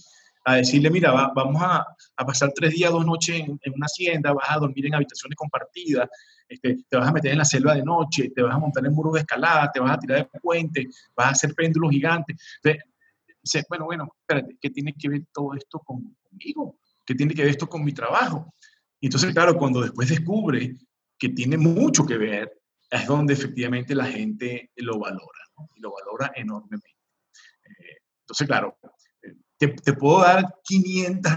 a decirle, mira, vamos a, a, pasar tres días, dos noches en, una hacienda, vas a dormir en habitaciones compartidas, este, te vas a meter en la selva de noche, te vas a montar en muros de escalada, te vas a tirar de puente, vas a hacer péndulos gigantes. Entonces, bueno, bueno, espérate, ¿qué tiene que ver todo esto conmigo? ¿Qué tiene que ver esto con mi trabajo? Y entonces, claro, cuando después descubre que tiene mucho que ver, es donde efectivamente la gente lo valora, y lo valora enormemente. Eh, entonces, claro, eh, te, puedo dar 500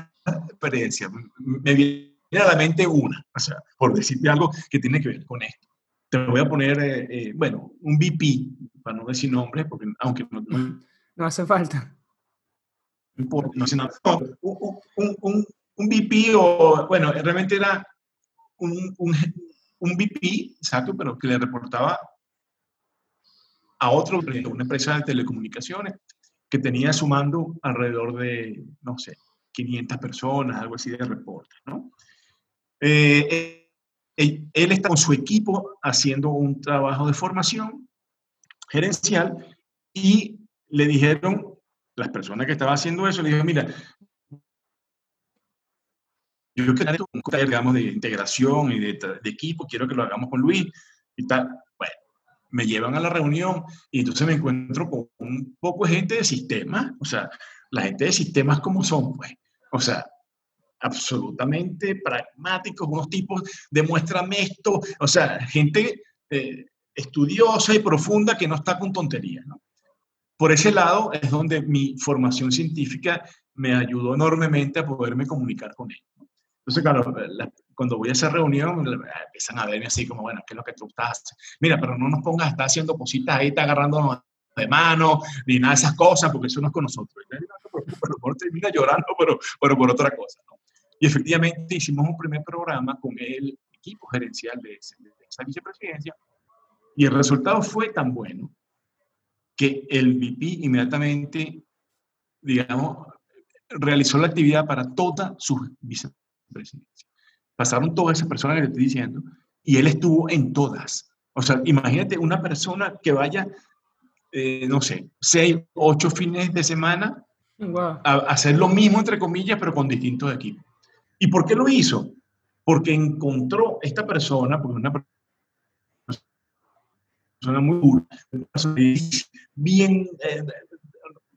experiencias. Me viene a la mente una, o sea, por decirte algo que tiene que ver con esto. Te voy a poner, eh, bueno, un VP, para no decir nombre, porque aunque no, no, hace falta. No, no, un, un, un, un, VP o, bueno, realmente era un, un VP, exacto, pero que le reportaba a otro, una empresa de telecomunicaciones, que tenía sumando alrededor de, no sé, 500 personas, algo así de reporte, ¿no? Eh, él, él, está con su equipo haciendo un trabajo de formación gerencial y le dijeron, las personas que estaban haciendo eso, le dijeron, mira, yo quiero taller, digamos, de integración y de, equipo, quiero que lo hagamos con Luis y tal. Me llevan a la reunión y entonces me encuentro con un poco de gente de sistemas, o sea, la gente de sistemas como son, pues, o sea, absolutamente pragmáticos, unos tipos, demuéstrame esto, o sea, gente eh, estudiosa y profunda que no está con tonterías. Por ese lado es donde mi formación científica me ayudó enormemente a poderme comunicar con ellos. Entonces, claro, cuando voy a esa reunión, empiezan a verme así como, bueno, ¿qué es lo que tú estás? Mira, pero no nos pongas a estar haciendo cositas ahí, está agarrándonos de mano, ni nada de esas cosas, porque eso no es con nosotros. Pero por termina llorando, pero, por otra cosa. Y efectivamente hicimos un primer programa con el equipo gerencial de, esa vicepresidencia y el resultado fue tan bueno que el VP inmediatamente, digamos, realizó la actividad para toda su vicepresidencia presidencia. Pasaron todas esas personas que te estoy diciendo y él estuvo en todas. O sea, imagínate una persona que vaya, eh, no sé, seis, ocho fines de semana a, hacer lo mismo, entre comillas, pero con distintos equipos. ¿Y por qué lo hizo? Porque encontró esta persona, porque una persona muy dura, bien, eh,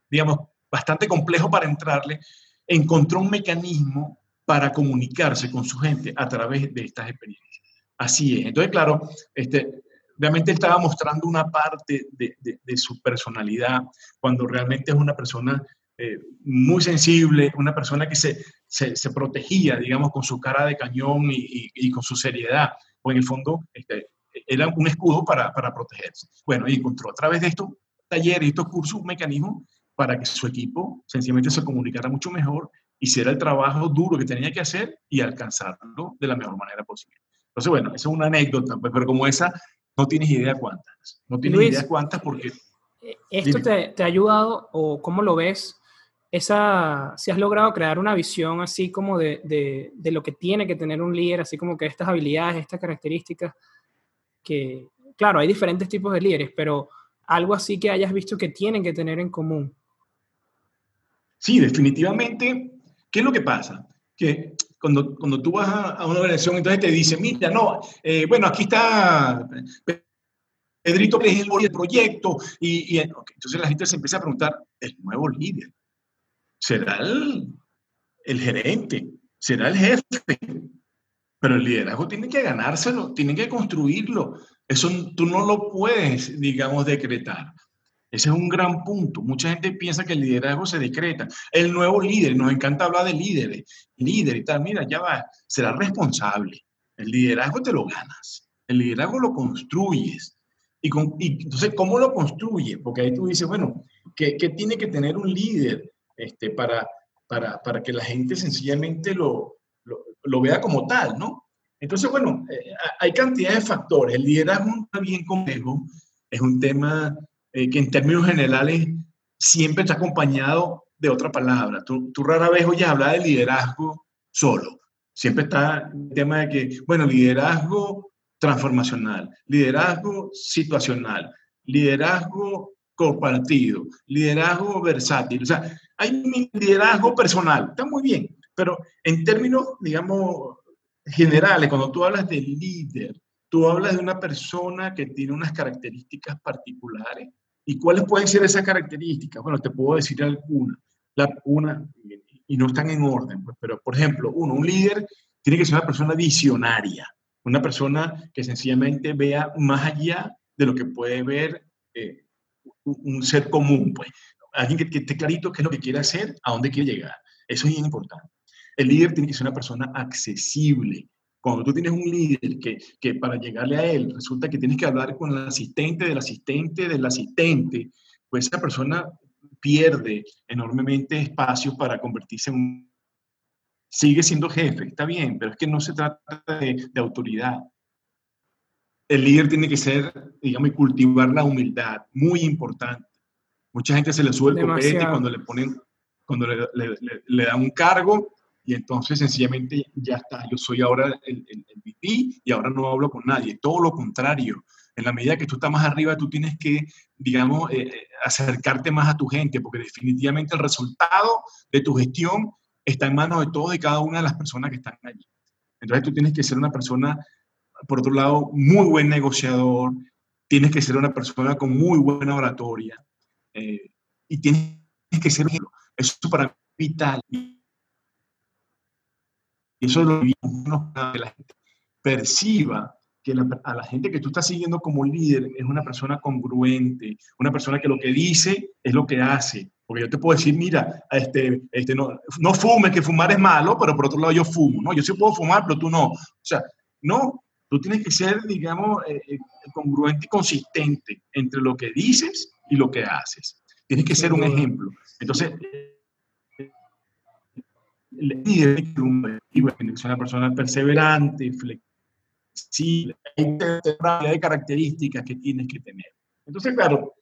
digamos, bastante complejo para entrarle, encontró un mecanismo para comunicarse con su gente a través de estas experiencias. Así es. Entonces, claro, este, realmente estaba mostrando una parte de, de, su personalidad cuando realmente es una persona eh, muy sensible, una persona que se, se, se, protegía, digamos, con su cara de cañón y, y, con su seriedad. O en el fondo, este, era un escudo para, para, protegerse. Bueno, y encontró a través de estos talleres, estos cursos, un mecanismo para que su equipo sencillamente se comunicara mucho mejor hiciera el trabajo duro que tenía que hacer y alcanzarlo de la mejor manera posible. Entonces, bueno, esa es una anécdota, pues, pero como esa, no tienes idea cuántas. No tienes idea cuántas porque... Eh, ¿Esto te, te, ha ayudado o cómo lo ves? Esa, si has logrado crear una visión así como de, de, de, lo que tiene que tener un líder, así como que estas habilidades, estas características, que, claro, hay diferentes tipos de líderes, pero algo así que hayas visto que tienen que tener en común. Sí, definitivamente ¿Qué es lo que pasa? Que cuando, cuando tú vas a, una organización, entonces te dicen, mira, no, eh, bueno, aquí está Pedrito que es el proyecto, y, entonces la gente se empieza a preguntar, ¿el nuevo líder? ¿Será el gerente? ¿Será el jefe? Pero el liderazgo tiene que ganárselo, tiene que construirlo. Eso tú no lo puedes, digamos, decretar. Ese es un gran punto. Mucha gente piensa que el liderazgo se decreta. El nuevo líder, nos encanta hablar de líderes, líder y tal. Mira, ya va, será responsable. El liderazgo te lo ganas. El liderazgo lo construyes. Y, con, entonces, ¿cómo lo construye? Porque ahí tú dices, bueno, ¿qué, qué tiene que tener un líder este, para, para, para, que la gente sencillamente lo, lo, lo vea como tal, ¿no? Entonces, bueno, eh, hay cantidad de factores. El liderazgo es bien complejo, es un tema eh, que en términos generales siempre está acompañado de otra palabra. Tú, rara vez oyes hablar de liderazgo solo. Siempre está el tema de que, bueno, liderazgo transformacional, liderazgo situacional, liderazgo compartido, liderazgo versátil. O sea, hay liderazgo personal, está muy bien, pero en términos, digamos, generales, cuando tú hablas de líder, tú hablas de una persona que tiene unas características particulares ¿Y cuáles pueden ser esas características? Bueno, te puedo decir algunas. La, una, y no están en orden, pues, pero por ejemplo, uno, un líder tiene que ser una persona visionaria, una persona que sencillamente vea más allá de lo que puede ver eh, un ser común, pues. Alguien que, que esté clarito qué es lo que quiere hacer, a dónde quiere llegar. Eso es importante. El líder tiene que ser una persona accesible, cuando tú tienes un líder que, que, para llegarle a él resulta que tienes que hablar con el asistente del asistente del asistente, pues esa persona pierde enormemente espacio para convertirse en un... Sigue siendo jefe, está bien, pero es que no se trata de, de autoridad. El líder tiene que ser, digamos, y cultivar la humildad, muy importante. Mucha gente se le sube el copete cuando le ponen, cuando le, le, le dan un cargo y entonces sencillamente ya está, yo soy ahora el, el, VP y ahora no hablo con nadie, todo lo contrario. En la medida que tú estás más arriba, tú tienes que, digamos, eh, eh, acercarte más a tu gente, porque definitivamente el resultado de tu gestión está en manos de todos y cada una de las personas que están allí. Entonces tú tienes que ser una persona, por otro lado, muy buen negociador, tienes que ser una persona con muy buena oratoria eh, y tienes que ser, eso para mí vital. Y eso es lo que la gente perciba que a la gente que tú estás siguiendo como líder es una persona congruente, una persona que lo que dice es lo que hace. Porque yo te puedo decir, mira, este, este, no, no fumes, que fumar es malo, pero por otro lado yo fumo, ¿no? Yo sí puedo fumar, pero tú no. O sea, no, tú tienes que ser, digamos, eh, eh, congruente y consistente entre lo que dices y lo que haces. Tienes que ser un ejemplo. Entonces, el líder es una persona perseverante, flexible, hay características que tienes que tener. Entonces, claro,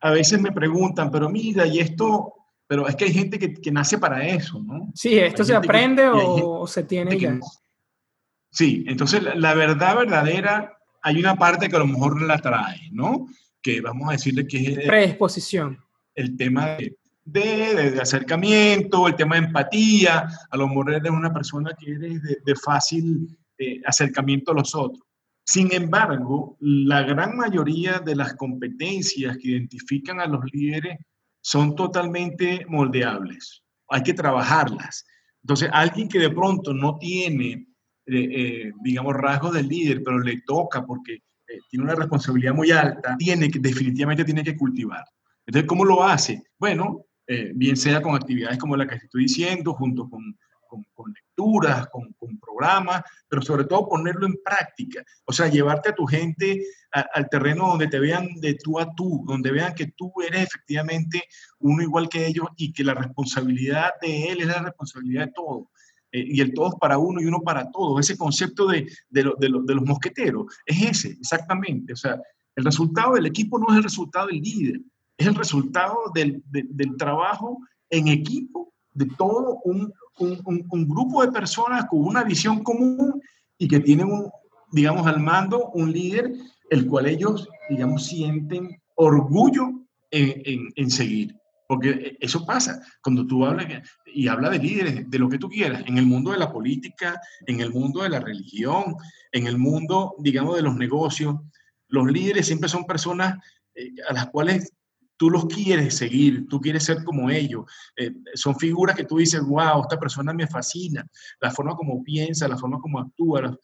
a veces me preguntan, pero mira, y esto, pero es que hay gente que, que nace para eso, ¿no? Sí, ¿esto se aprende o se tiene ya? Sí, entonces la, la, verdad verdadera, hay una parte que a lo mejor la trae, ¿no? Que vamos a decirle que es... Predisposición. El tema de de, acercamiento, el tema de empatía, a lo mejor eres una persona que eres de, fácil eh, acercamiento a los otros. Sin embargo, la gran mayoría de las competencias que identifican a los líderes son totalmente moldeables. Hay que trabajarlas. Entonces, alguien que de pronto no tiene, eh, eh, digamos, rasgos del líder, pero le toca porque tiene una responsabilidad muy alta, tiene que, definitivamente tiene que cultivar. Entonces, ¿cómo lo hace? Bueno, eh, bien sea con actividades como la que estoy diciendo, junto con, con, con lecturas, con, con, programas, pero sobre todo ponerlo en práctica. O sea, llevarte a tu gente al terreno donde te vean de tú a tú, donde vean que tú eres efectivamente uno igual que ellos y que la responsabilidad de él es la responsabilidad de todos. Eh, y el todos para uno y uno para todos. Ese concepto de, de, de, de los mosqueteros es ese, exactamente. O sea, el resultado del equipo no es el resultado del líder, es el resultado del, del trabajo en equipo de todo un, un, grupo de personas con una visión común y que tienen, un, digamos, al mando un líder el cual ellos, digamos, sienten orgullo en, en, seguir. Porque eso pasa cuando tú hablas y hablas de líderes, de lo que tú quieras, en el mundo de la política, en el mundo de la religión, en el mundo, digamos, de los negocios. Los líderes siempre son personas eh, a las cuales tú los quieres seguir, tú quieres ser como ellos. Eh, son figuras que tú dices, wow, esta persona me fascina, la forma como piensa, la forma como actúa.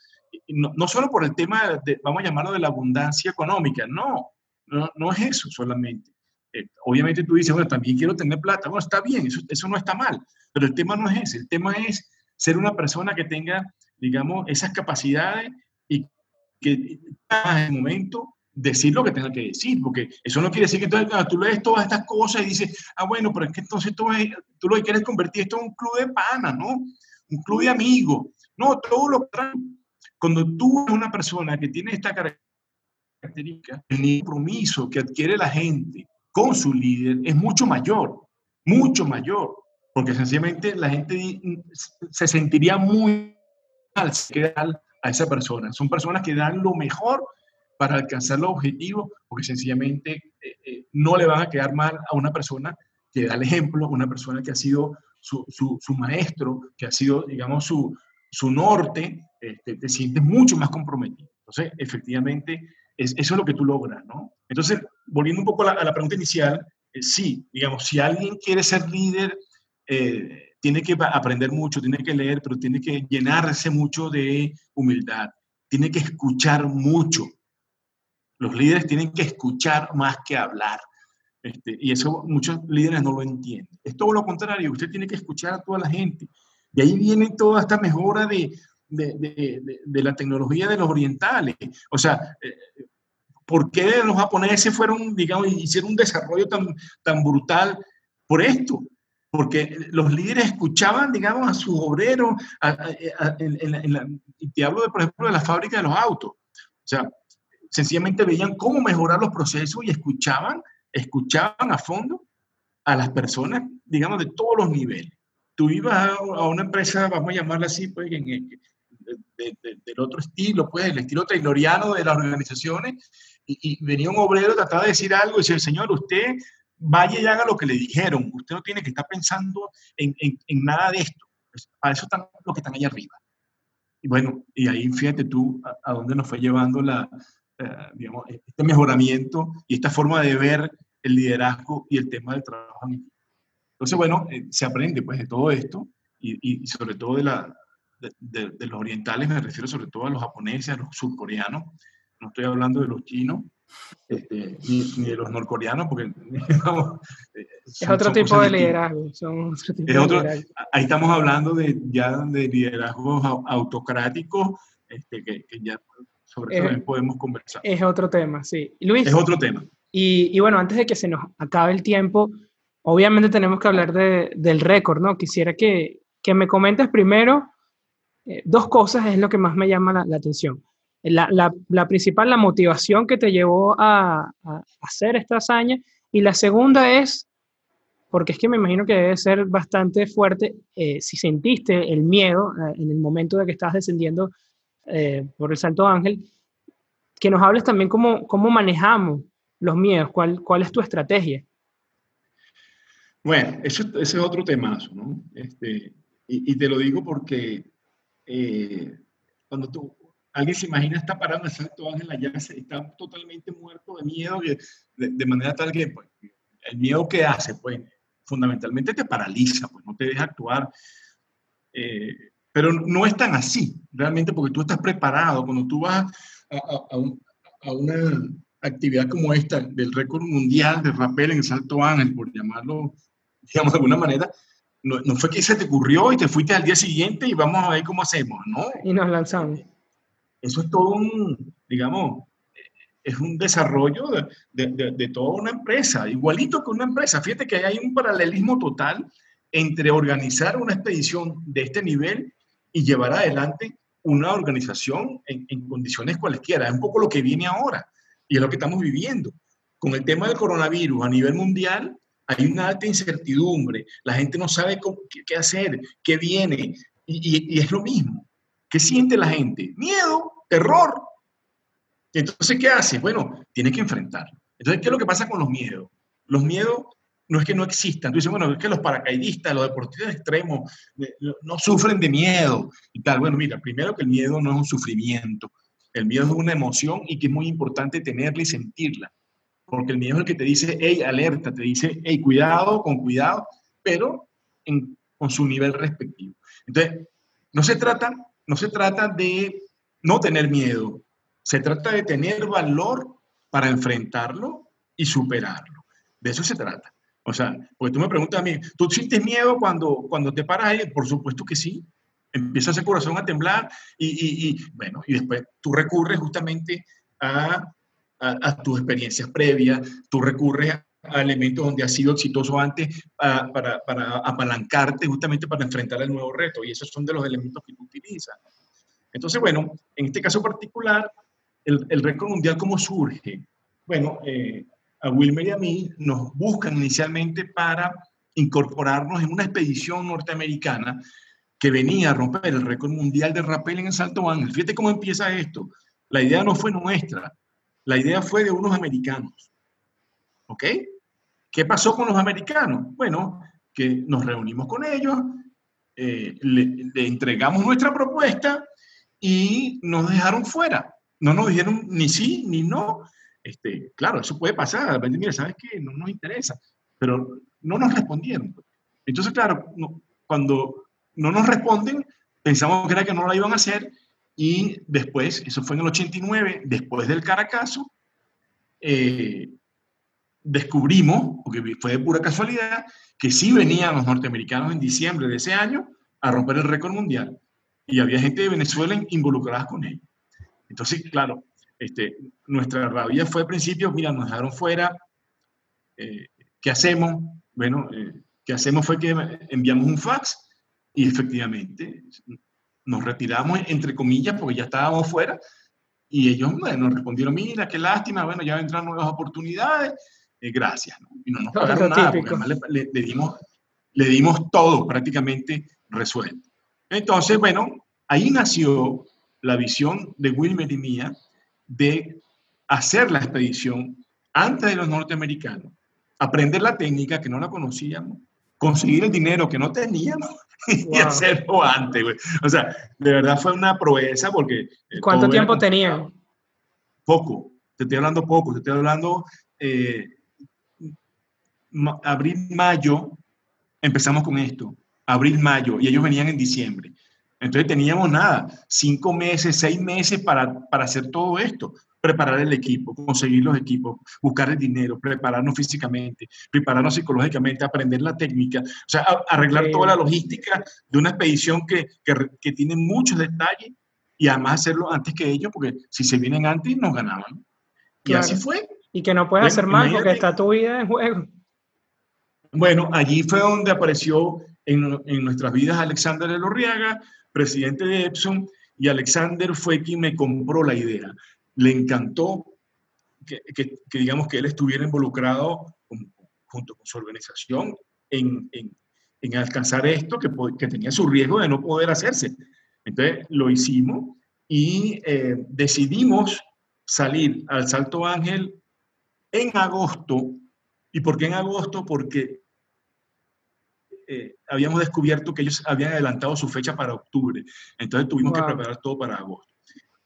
No, no solo por el tema, de, vamos a llamarlo de la abundancia económica, no, no, no es eso solamente. Eh, obviamente tú dices, bueno, también quiero tener plata. Bueno, está bien, eso, eso no está mal, pero el tema no es ese, el tema es ser una persona que tenga, digamos, esas capacidades y que en el momento decir lo que tenga que decir, porque eso no quiere decir que tú, ah, tú lees todas estas cosas y dices, ah, bueno, pero es que entonces tú, lo que quieres convertir esto en un club de pana, ¿no? Un club de amigos. No, todo lo contrario. Cuando tú eres una persona que tiene esta característica, el compromiso que adquiere la gente con su líder es mucho mayor, mucho mayor, porque sencillamente la gente se sentiría muy mal a esa persona. Son personas que dan lo mejor para alcanzar los objetivos, porque sencillamente eh, eh, no le van a quedar mal a una persona que da el ejemplo, una persona que ha sido su, su, maestro, que ha sido, digamos, su, su norte, este, te sientes mucho más comprometido. Entonces, efectivamente, es, eso es lo que tú logras, ¿no? Entonces, volviendo un poco a la, pregunta inicial, eh, sí, digamos, si alguien quiere ser líder, tiene que aprender mucho, tiene que leer, pero tiene que llenarse mucho de humildad, tiene que escuchar mucho, los líderes tienen que escuchar más que hablar. Este, y eso muchos líderes no lo entienden. Es todo lo contrario, usted tiene que escuchar a toda la gente. Y ahí viene toda esta mejora de, de, de, la tecnología de los orientales. O sea, eh, ¿por qué los japoneses fueron, digamos, hicieron un desarrollo tan, tan brutal por esto? Porque los líderes escuchaban, digamos, a sus obreros, y te hablo, de, por ejemplo, de la fábrica de los autos. O sea, sencillamente veían cómo mejorar los procesos y escuchaban, escuchaban a fondo a las personas, digamos, de todos los niveles. Tú ibas a, una empresa, vamos a llamarla así, pues, en, del otro estilo, pues, el estilo tayloriano de las organizaciones, y, venía un obrero, trataba de decir algo, y decía, señor, usted vaya y haga lo que le dijeron, usted no tiene que estar pensando en, en, nada de esto. Pues, para eso están los que están allá arriba. Y bueno, y ahí fíjate tú a dónde nos fue llevando la, digamos, este mejoramiento y esta forma de ver el liderazgo y el tema del trabajo Entonces, bueno, eh, se aprende pues de todo esto y, y sobre todo de, la, de, de, los orientales, me refiero sobre todo a los japoneses, a los surcoreanos, no estoy hablando de los chinos, este, ni, ni, de los norcoreanos, porque digamos, eh, es otro tipo de liderazgo. Son otro Ahí estamos hablando de, ya de liderazgos autocráticos, este, que, que, ya sobre eso también podemos conversar. Es otro tema, sí. Luis. Es otro tema. Y, y, bueno, antes de que se nos acabe el tiempo, obviamente tenemos que hablar de, del récord, ¿no? Quisiera que, que me comentes primero eh, dos cosas, es lo que más me llama la, la atención. La, la, la, principal, la motivación que te llevó a, a, hacer esta hazaña. Y la segunda es, porque es que me imagino que debe ser bastante fuerte, eh, si sentiste el miedo eh, en el momento de que estabas descendiendo eh, por el Santo Ángel, que nos hables también cómo, cómo manejamos los miedos, cuál, cuál es tu estrategia. Bueno, eso, ese es otro temazo, ¿no? Este, y, te lo digo porque eh, cuando tú, alguien se imagina está parado en el Santo Ángel allá, está totalmente muerto de miedo, de, de manera tal que pues, el miedo que hace, pues, fundamentalmente te paraliza, pues no te deja actuar. Eh, pero no es tan así, realmente, porque tú estás preparado. Cuando tú vas a, a, una actividad como esta, del récord mundial de rappel en el Salto Ángel, por llamarlo, digamos, de alguna manera, no, no, fue que se te ocurrió y te fuiste al día siguiente y vamos a ver cómo hacemos, ¿no? Y nos lanzamos. Eso es todo un, digamos, es un desarrollo de, de, de, toda una empresa, igualito que una empresa. Fíjate que hay un paralelismo total entre organizar una expedición de este nivel y llevar adelante una organización en, condiciones cualesquiera. Es un poco lo que viene ahora y es lo que estamos viviendo. Con el tema del coronavirus a nivel mundial, hay una alta incertidumbre, la gente no sabe qué, hacer, qué viene, y, y, y, es lo mismo. ¿Qué siente la gente? Miedo, terror. Entonces, ¿qué hace? Bueno, tiene que enfrentarlo. Entonces, ¿qué es lo que pasa con los miedos? Los miedos no es que no existan. Tú dices, bueno, es que los paracaidistas, los deportistas extremos, no sufren de miedo y tal. Bueno, mira, primero que el miedo no es un sufrimiento. El miedo es una emoción y que es muy importante tenerla y sentirla. porque el miedo es el que te dice, hey, alerta, te dice, hey, cuidado, con cuidado, pero con su nivel respectivo. Entonces, no se trata, no se trata de no tener miedo, se trata de tener valor para enfrentarlo y superarlo. De eso se trata. O sea, porque tú me preguntas a mí, ¿tú sientes miedo cuando, cuando te paras ahí? Por supuesto que sí. Empieza ese corazón a temblar y, y, bueno, y después tú recurres justamente a, a, tus experiencias previas, tú recurres a elementos donde has sido exitoso antes para, para, apalancarte justamente para enfrentar el nuevo reto y esos son de los elementos que tú utilizas. Entonces, bueno, en este caso particular, el, el récord mundial, ¿cómo surge? Bueno, eh, a Wilmer y a mí nos buscan inicialmente para incorporarnos en una expedición norteamericana que venía a romper el récord mundial de rappel en el Salto Ángel. Fíjate cómo empieza esto. La idea no fue nuestra, la idea fue de unos americanos. ¿Ok? ¿Qué pasó con los americanos? Bueno, que nos reunimos con ellos, eh, le, le entregamos nuestra propuesta y nos dejaron fuera. No nos dijeron ni sí ni no. Este, claro, eso puede pasar. Mira, ¿sabes qué? No nos interesa. Pero no nos respondieron. Entonces, claro, cuando no nos responden, pensamos que era que no la iban a hacer y después, eso fue en el 89, después del Caracazo, eh, descubrimos, porque fue de pura casualidad, que sí venían los norteamericanos en diciembre de ese año a romper el récord mundial. Y había gente de Venezuela involucrada con ellos. Entonces, claro, este, nuestra rabia fue al principio, mira, nos dejaron fuera, eh, ¿qué hacemos? Bueno, eh, ¿qué hacemos? Fue que enviamos un fax y efectivamente nos retiramos, entre comillas, porque ya estábamos fuera, y ellos nos respondieron, mira, qué lástima, bueno, ya vendrán nuevas oportunidades, eh, gracias. Y no nos pagaron nada, porque además le, le, dimos, le dimos todo prácticamente resuelto. Entonces, bueno, ahí nació la visión de Wilmer y mía de hacer la expedición antes de los norteamericanos, aprender la técnica que no la conocíamos, conseguir el dinero que no teníamos y hacerlo antes, O sea, de verdad fue una proeza porque... Eh, ¿Cuánto tiempo tenían? Poco, te estoy hablando poco, te estoy hablando eh, abril, mayo, empezamos con esto, abril, mayo, y ellos venían en diciembre. Entonces teníamos nada, cinco meses, seis meses para, para hacer todo esto, preparar el equipo, conseguir los equipos, buscar el dinero, prepararnos físicamente, prepararnos psicológicamente, aprender la técnica, o sea, arreglar toda la logística de una expedición que, que, que, tiene muchos detalles y además hacerlo antes que ellos, porque si se vienen antes nos ganaban. Y así fue. Y que no puedes hacer más porque está tu vida en juego. Bueno, allí fue donde apareció en, en nuestras vidas Alexander Elorriaga, presidente de Epson, y Alexander fue quien me compró la idea. Le encantó que, digamos, que él estuviera involucrado junto con su organización en, alcanzar esto que, que, tenía su riesgo de no poder hacerse. Entonces lo hicimos y eh, decidimos salir al Salto Ángel en agosto. ¿Y por qué en agosto? Porque eh, habíamos descubierto que ellos habían adelantado su fecha para octubre. Entonces tuvimos que preparar todo para agosto.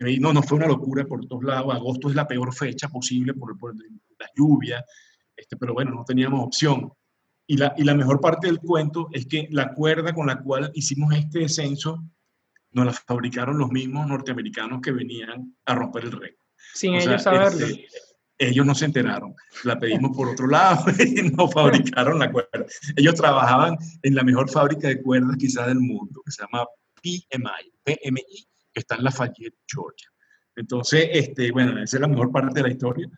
Y no, no fue una locura por todos lados. Agosto es la peor fecha posible por, por la lluvia, este, pero bueno, no teníamos opción. Y la, y la mejor parte del cuento es que la cuerda con la cual hicimos este descenso nos la fabricaron los mismos norteamericanos que venían a romper el récord. Sin ellos saberlo. Este, ellos no se enteraron. La pedimos por otro lado y no fabricaron la cuerda. Ellos trabajaban en la mejor fábrica de cuerdas quizás del mundo, que se llama PMI, PMI, que está en Lafayette, Georgia. Entonces, este, bueno, esa es la mejor parte de la historia.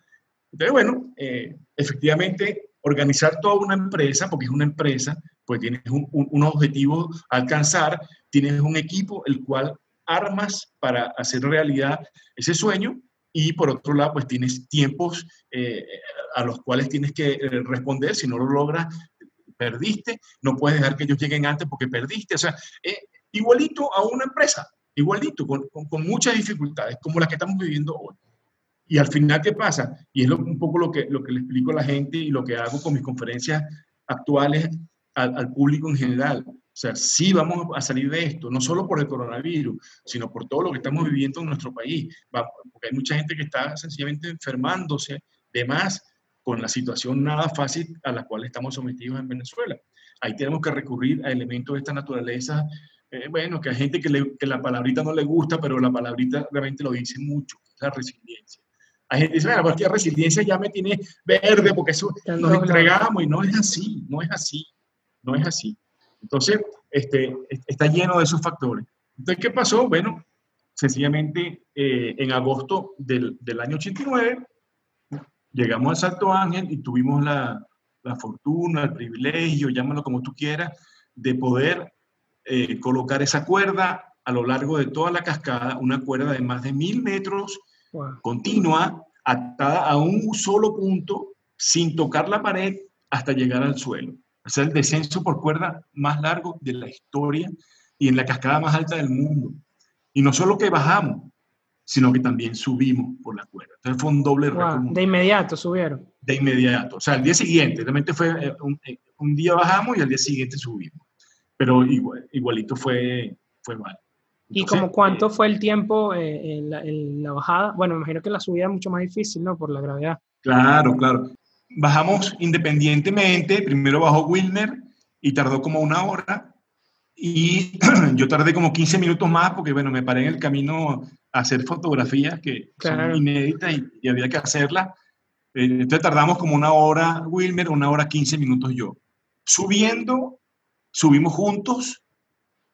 Entonces, bueno, eh, efectivamente, organizar toda una empresa, porque es una empresa, pues tienes un, un, un objetivo a alcanzar, tienes un equipo el cual armas para hacer realidad ese sueño y por otro lado, pues tienes tiempos eh, a los cuales tienes que eh, responder. Si no lo logras, perdiste. No puedes dejar que ellos lleguen antes porque perdiste. O sea, eh, igualito a una empresa, igualito, con, con, muchas dificultades, como las que estamos viviendo hoy. Y al final, ¿qué pasa? Y es un poco lo que, lo que le explico a la gente y lo que hago con mis conferencias actuales al, al público en general. O sea, sí vamos a salir de esto, no solo por el coronavirus, sino por todo lo que estamos viviendo en nuestro país. Porque hay mucha gente que está sencillamente enfermándose de más con la situación nada fácil a la cual estamos sometidos en Venezuela. Ahí tenemos que recurrir a elementos de esta naturaleza. Eh, bueno, que hay gente que, la palabrita no le gusta, pero la palabrita realmente lo dice mucho, la resiliencia. Hay gente que dice, bueno, porque resiliencia ya me tiene verde, porque eso nos entregamos y no es así, no es así, no es así. Entonces, este, está lleno de esos factores. Entonces, ¿qué pasó? Bueno, sencillamente eh, en agosto del, del, año 89 llegamos al Salto Ángel y tuvimos la, la, fortuna, el privilegio, llámalo como tú quieras, de poder eh, colocar esa cuerda a lo largo de toda la cascada, una cuerda de más de mil metros, continua, atada a un solo punto, sin tocar la pared hasta llegar al suelo. Sea, el descenso por cuerda más largo de la historia y en la cascada más alta del mundo. Y no solo que bajamos, sino que también subimos por la cuerda. Entonces fue un doble wow, De inmediato subieron. De inmediato. O sea, el día siguiente, realmente fue eh, eh, un, día bajamos y al día siguiente subimos. Pero igual, igualito fue, fue mal. ¿Y como cuánto eh, fue el tiempo en la, en, la, bajada? Bueno, me imagino que la subida es mucho más difícil, ¿no? Por la gravedad. Claro, claro. Bajamos independientemente. Primero bajó Wilmer y tardó como una hora. Y yo tardé como 15 minutos más porque, bueno, me paré en el camino a hacer fotografías que son inéditas y, había que hacerlas. Eh, entonces tardamos como una hora Wilmer, una hora 15 minutos yo. Subiendo, subimos juntos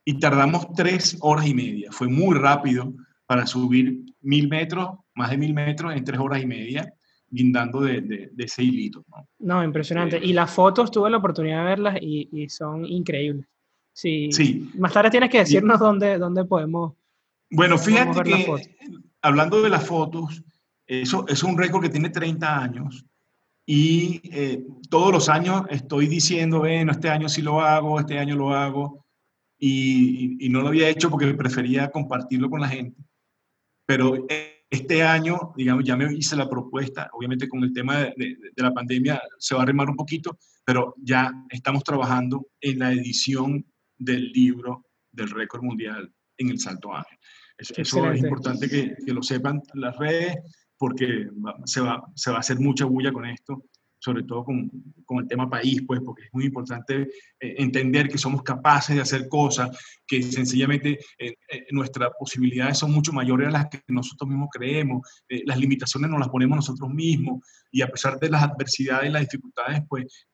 y tardamos tres horas y media. Fue muy rápido para subir mil metros, más de mil metros en tres horas y media, guindando de, de, ese hilito. ¿no? no impresionante. Eh, y las fotos, tuve la oportunidad de verlas y, y son increíbles. Sí. Más tarde tienes que decirnos dónde, dónde podemos. Bueno, fíjate que hablando de las fotos, eso, es un récord que tiene 30 años y eh, todos los años estoy diciendo, bueno, este año sí lo hago, este año lo hago y, y, no lo había hecho porque prefería compartirlo con la gente. Pero este año, digamos, ya me hice la propuesta, obviamente con el tema de, de, de la pandemia se va a arrimar un poquito, pero ya estamos trabajando en la edición del libro del récord mundial en el Salto Ángel. Eso, es importante que, que, lo sepan las redes porque se va, se va a hacer mucha bulla con esto, sobre todo con, con el tema país, pues, porque es muy importante eh, entender que somos capaces de hacer cosas, que sencillamente eh, eh, nuestras posibilidades son mucho mayores a las que nosotros mismos creemos, las limitaciones nos las ponemos nosotros mismos, y a pesar de las adversidades y las dificultades, pues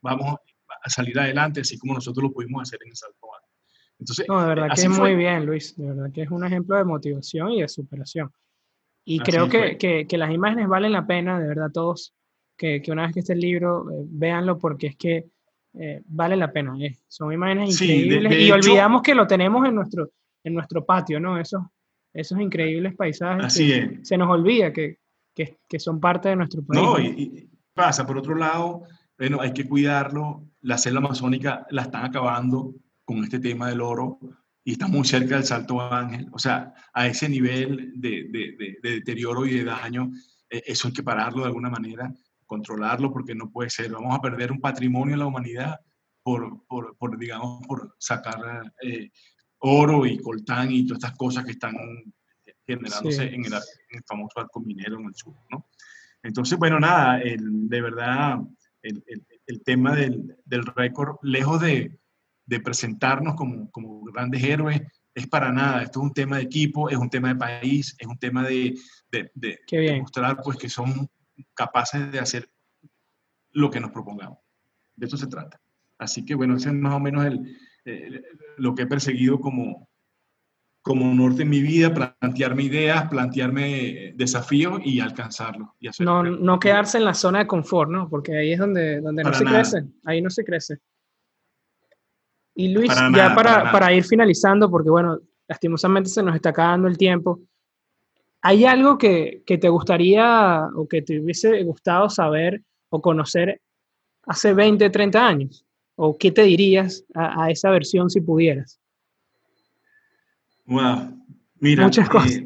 vamos a salir adelante, así como nosotros lo pudimos hacer en el Salto Entonces, no, de verdad que es muy bien, Luis, de verdad que es un ejemplo de motivación y de superación. Y creo que, que, que, las imágenes valen la pena, de verdad, todos, que, que una vez que esté el libro, eh, véanlo porque es que eh, vale la pena. Eh. Son imágenes increíbles y olvidamos que lo tenemos en nuestro, en nuestro patio, ¿no? Esos, esos increíbles paisajes. Así es. Se nos olvida que, que, que, son parte de nuestro país. No, y, y pasa, por otro lado, bueno, hay que cuidarlo. La selva amazónica la están acabando con este tema del oro y está muy cerca del Salto Ángel. O sea, a ese nivel de, de, de, deterioro y de daño, eh, eso hay que pararlo de alguna manera, controlarlo, porque no puede ser. Vamos a perder un patrimonio de la humanidad por, por, por digamos, por sacar eh, oro y coltán y todas estas cosas que están generándose en, el, en, el, famoso arco minero en el sur, ¿no? Entonces, bueno, nada, el, de verdad, el, el, tema del, del récord, lejos de, de presentarnos como, como, grandes héroes, es para nada. Esto es un tema de equipo, es un tema de país, es un tema de, de, de demostrar pues, que somos capaces de hacer lo que nos propongamos. De eso se trata. Así que bueno, ese es más o menos el, lo que he perseguido como, como norte en mi vida, plantearme ideas, plantearme desafíos y alcanzarlos. Y no, no quedarse en la zona de confort, ¿no? Porque ahí es donde, donde no se crece, ahí no se crece. Y Luis, ya para, para, ir finalizando, porque bueno, lastimosamente se nos está acabando el tiempo, ¿hay algo que, que te gustaría o que te hubiese gustado saber o conocer hace 20, 30 años? ¿O qué te dirías a, a esa versión si pudieras? Wow. Mira, Muchas eh, cosas.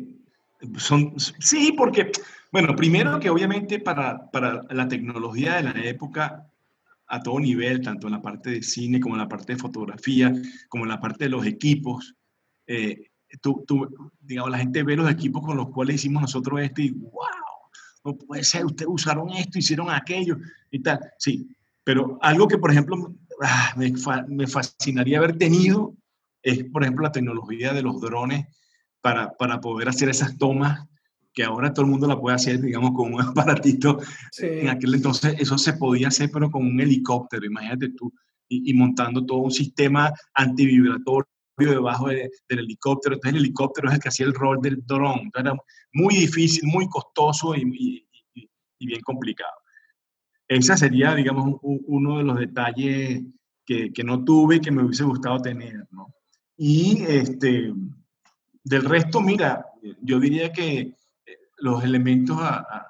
son, sí, porque, bueno, primero que obviamente para, para, la tecnología de la época, a todo nivel, tanto en la parte de cine como en la parte de fotografía, como en la parte de los equipos, eh, tú, tú, digamos, la gente ve los equipos con los cuales hicimos nosotros esto y wow, no puede ser, ustedes usaron esto, hicieron aquello y tal. Sí, pero algo que, por ejemplo, ah, me, me fascinaría haber tenido es, por ejemplo, la tecnología de los drones para, para poder hacer esas tomas que ahora todo el mundo la puede hacer, digamos, con un aparatito. En aquel entonces eso se podía hacer, pero con un helicóptero, imagínate tú, y, montando todo un sistema antivibratorio debajo del helicóptero. Entonces el helicóptero es el que hacía el rol del dron. era muy difícil, muy costoso y, y bien complicado. Ese sería, digamos, uno de los detalles que, que, no tuve y que me hubiese gustado tener, ¿no? Y este, del resto, mira, yo diría que los elementos a,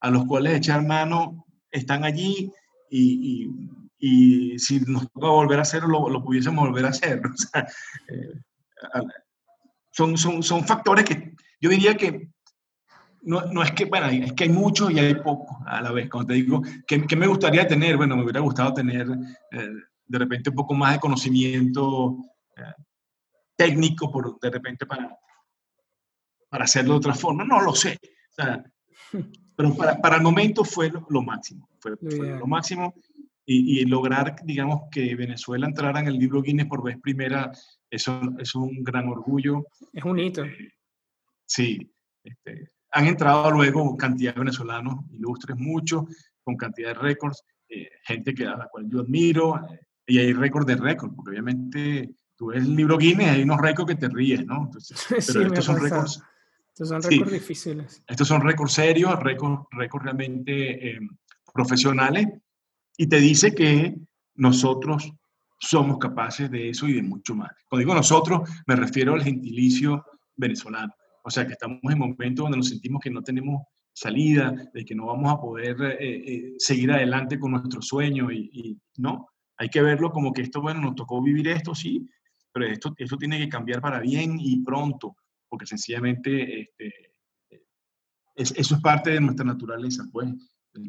a, los cuales echar mano están allí y, y, si nos toca volver a hacerlo, lo, pudiésemos volver a hacer. Eh, son, son, son factores que yo diría que no, no, es que, bueno, es que hay muchos y hay pocos a la vez. Como te digo, que, que me gustaría tener? Bueno, me hubiera gustado tener eh, de repente un poco más de conocimiento eh, técnico, por, de repente para, para hacerlo de otra forma. No lo sé. pero para, para, el momento fue lo, máximo. Fue, lo máximo. Y, y, lograr, digamos, que Venezuela entrara en el libro Guinness por vez primera, eso es un gran orgullo. Es un hito. Sí. Este, han entrado luego cantidad de venezolanos ilustres, muchos, con cantidad de récords, eh, gente que, a la cual yo admiro, eh, y hay récords de récords, porque obviamente tú ves el libro Guinness, hay unos récords que te ríes, ¿no? Entonces, pero estos son récords estos son récords difíciles. Estos son récords serios, récords, realmente eh, profesionales, y te dice que nosotros somos capaces de eso y de mucho más. Cuando digo nosotros, me refiero al gentilicio venezolano. O sea, que estamos en momentos donde nos sentimos que no tenemos salida, de que no vamos a poder eh, eh, seguir adelante con nuestro sueño y, y, no, hay que verlo como que esto, bueno, nos tocó vivir esto, sí, pero esto, esto tiene que cambiar para bien y pronto porque sencillamente este, eso es parte de nuestra naturaleza, pues.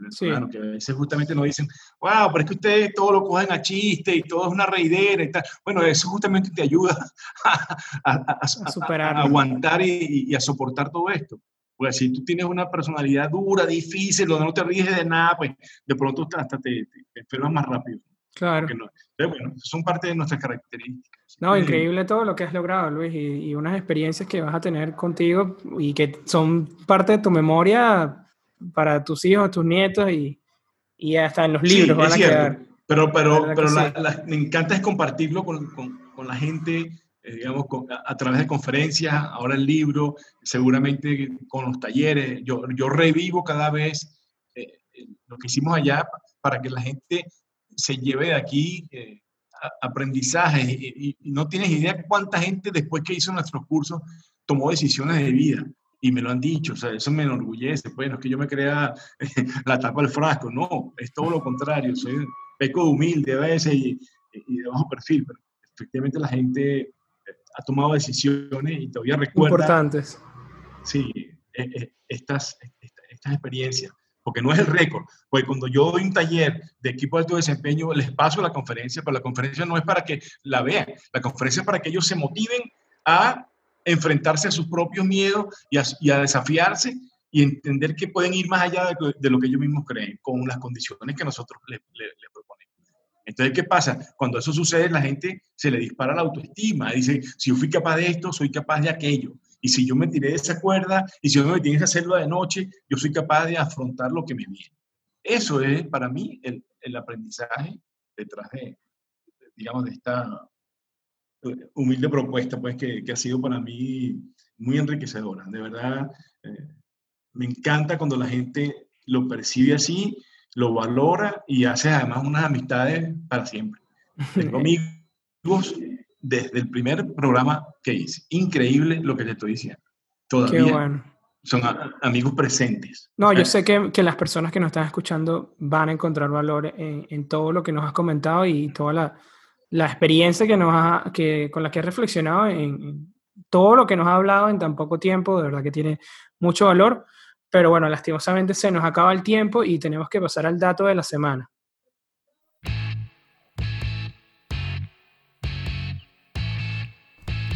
Sí. que a veces justamente nos dicen, wow, pero es que ustedes todo lo cogen a chiste y todo es una reidera y tal. Bueno, eso justamente te ayuda a, superar, aguantar y, a soportar todo esto. Pues si tú tienes una personalidad dura, difícil, donde no te ríes de nada, pues de pronto hasta te, te enfermas más rápido. Claro. bueno, son parte de nuestras características. No, increíble todo lo que has logrado, Luis, y, unas experiencias que vas a tener contigo y que son parte de tu memoria para tus hijos, tus nietos y, y hasta en los libros van a quedar. Pero, pero, pero me encanta es compartirlo con, con, con la gente, eh, digamos, a, través de conferencias, ahora el libro, seguramente con los talleres. Yo, yo revivo cada vez eh, lo que hicimos allá para que la gente se lleve de aquí eh, aprendizaje y, no tienes idea cuánta gente después que hizo nuestros cursos tomó decisiones de vida y me lo han dicho, o sea, eso me enorgullece, pues no es que yo me crea la tapa del frasco, no, es todo lo contrario, soy peco de humilde a veces y, de bajo perfil, pero efectivamente la gente eh, ha tomado decisiones y todavía recuerda. Importantes. Sí, eh, estas, estas experiencias porque no es el récord. Pues cuando yo doy un taller de equipo de alto desempeño, les paso la conferencia, pero la conferencia no es para que la vean, la conferencia es para que ellos se motiven a enfrentarse a sus propios miedos y a, desafiarse y entender que pueden ir más allá de, lo que ellos mismos creen, con las condiciones que nosotros les, proponemos. Entonces, ¿qué pasa? Cuando eso sucede, la gente se le dispara la autoestima, dice, si yo fui capaz de esto, soy capaz de aquello. Y si yo me tiré de esa cuerda y si yo me tienes que hacerlo de noche, yo soy capaz de afrontar lo que me viene. Eso es para mí el, el aprendizaje detrás de, digamos, de esta humilde propuesta, pues, que, que ha sido para mí muy enriquecedora. De verdad, eh, me encanta cuando la gente lo percibe así, lo valora y hace además unas amistades para siempre. Tengo amigos desde el primer programa que hice. Increíble lo que te estoy diciendo. Todavía son amigos presentes. No, yo sé que, que, las personas que nos están escuchando van a encontrar valor en, en todo lo que nos has comentado y toda la, la experiencia que nos ha, que, con la que has reflexionado en, todo lo que nos ha hablado en tan poco tiempo. De verdad que tiene mucho valor. Pero bueno, lastimosamente se nos acaba el tiempo y tenemos que pasar al dato de la semana.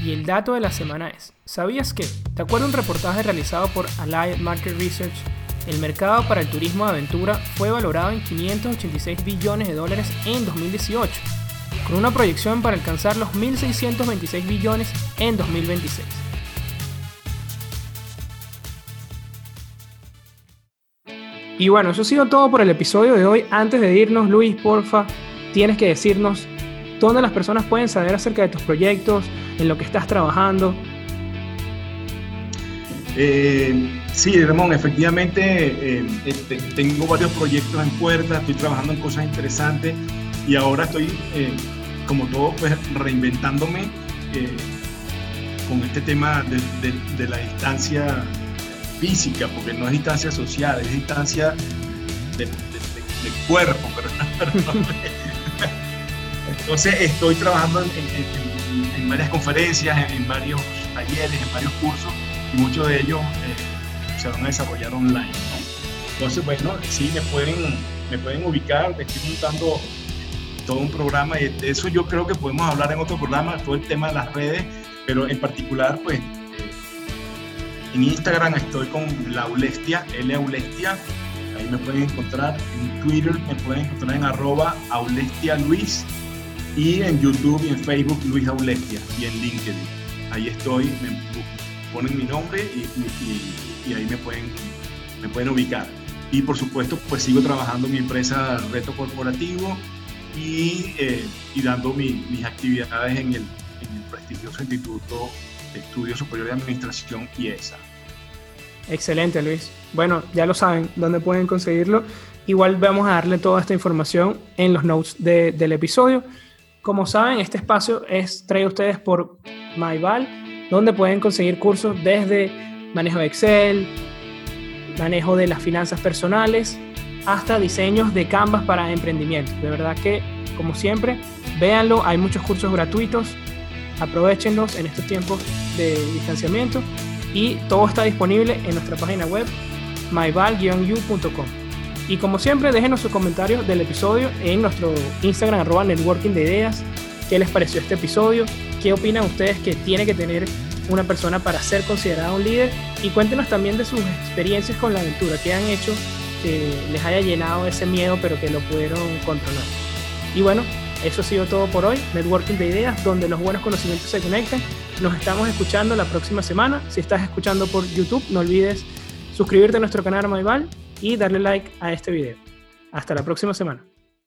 Y el dato de la semana es, ¿sabías que, de acuerdo a un reportaje realizado por Allied Market Research, el mercado para el turismo de aventura fue valorado en 586 billones de dólares en 2018, con una proyección para alcanzar los 1.626 billones en 2026. Y bueno, eso ha sido todo por el episodio de hoy. Antes de irnos, Luis, porfa, tienes que decirnos dónde las personas pueden saber acerca de tus proyectos, en lo que estás trabajando. Eh, sí, Ramón, efectivamente eh, este, tengo varios proyectos en puerta, estoy trabajando en cosas interesantes y ahora estoy, eh, como todo, pues reinventándome con este tema de, de la distancia física, porque no es distancia social, es distancia de, cuerpo. Pero, Entonces estoy trabajando en, varias conferencias, en, varios talleres, en varios cursos, y muchos de ellos eh, se van a desarrollar online. Entonces, bueno, sí, me pueden, me pueden ubicar, estoy montando todo un programa y eso yo creo que podemos hablar en otro programa, todo el tema de las redes, pero en particular, pues en Instagram estoy con la Aulestia, L Aulestia. Ahí me pueden encontrar. En Twitter me pueden encontrar en arroba Aulestia Luis. Y en YouTube y en Facebook Luis Aulestia. Y en LinkedIn. Ahí estoy. Me ponen mi nombre y, ahí me pueden, me pueden ubicar. Y por supuesto, pues sigo trabajando en mi empresa Reto Corporativo y, eh, dando mis actividades en el, en el prestigioso Instituto Estudio Superior de Administración IESA. Excelente, Luis. Bueno, ya lo saben, dónde pueden conseguirlo. Igual vamos a darle toda esta información en los notes del episodio. Como saben, este espacio es traído ustedes por MyVal, donde pueden conseguir cursos desde manejo de Excel, manejo de las finanzas personales, hasta diseños de Canvas para emprendimiento. De verdad que, como siempre, véanlo, hay muchos cursos gratuitos aprovechenlos en estos tiempos de distanciamiento y todo está disponible en nuestra página web myval-u.com. Y como siempre, déjenos sus comentarios del episodio en nuestro Instagram, arroba networking de ideas. ¿Qué les pareció este episodio? ¿Qué opinan ustedes que tiene que tener una persona para ser considerada un líder? Y cuéntenos también de sus experiencias con la aventura, qué han hecho que les haya llenado ese miedo, pero que lo pudieron controlar. Y bueno, eso ha sido todo por hoy, Networking de Ideas, donde los buenos conocimientos se conectan. Nos estamos escuchando la próxima semana. Si estás escuchando por YouTube, no olvides suscribirte a nuestro canal Maival y darle like a este video. Hasta la próxima semana.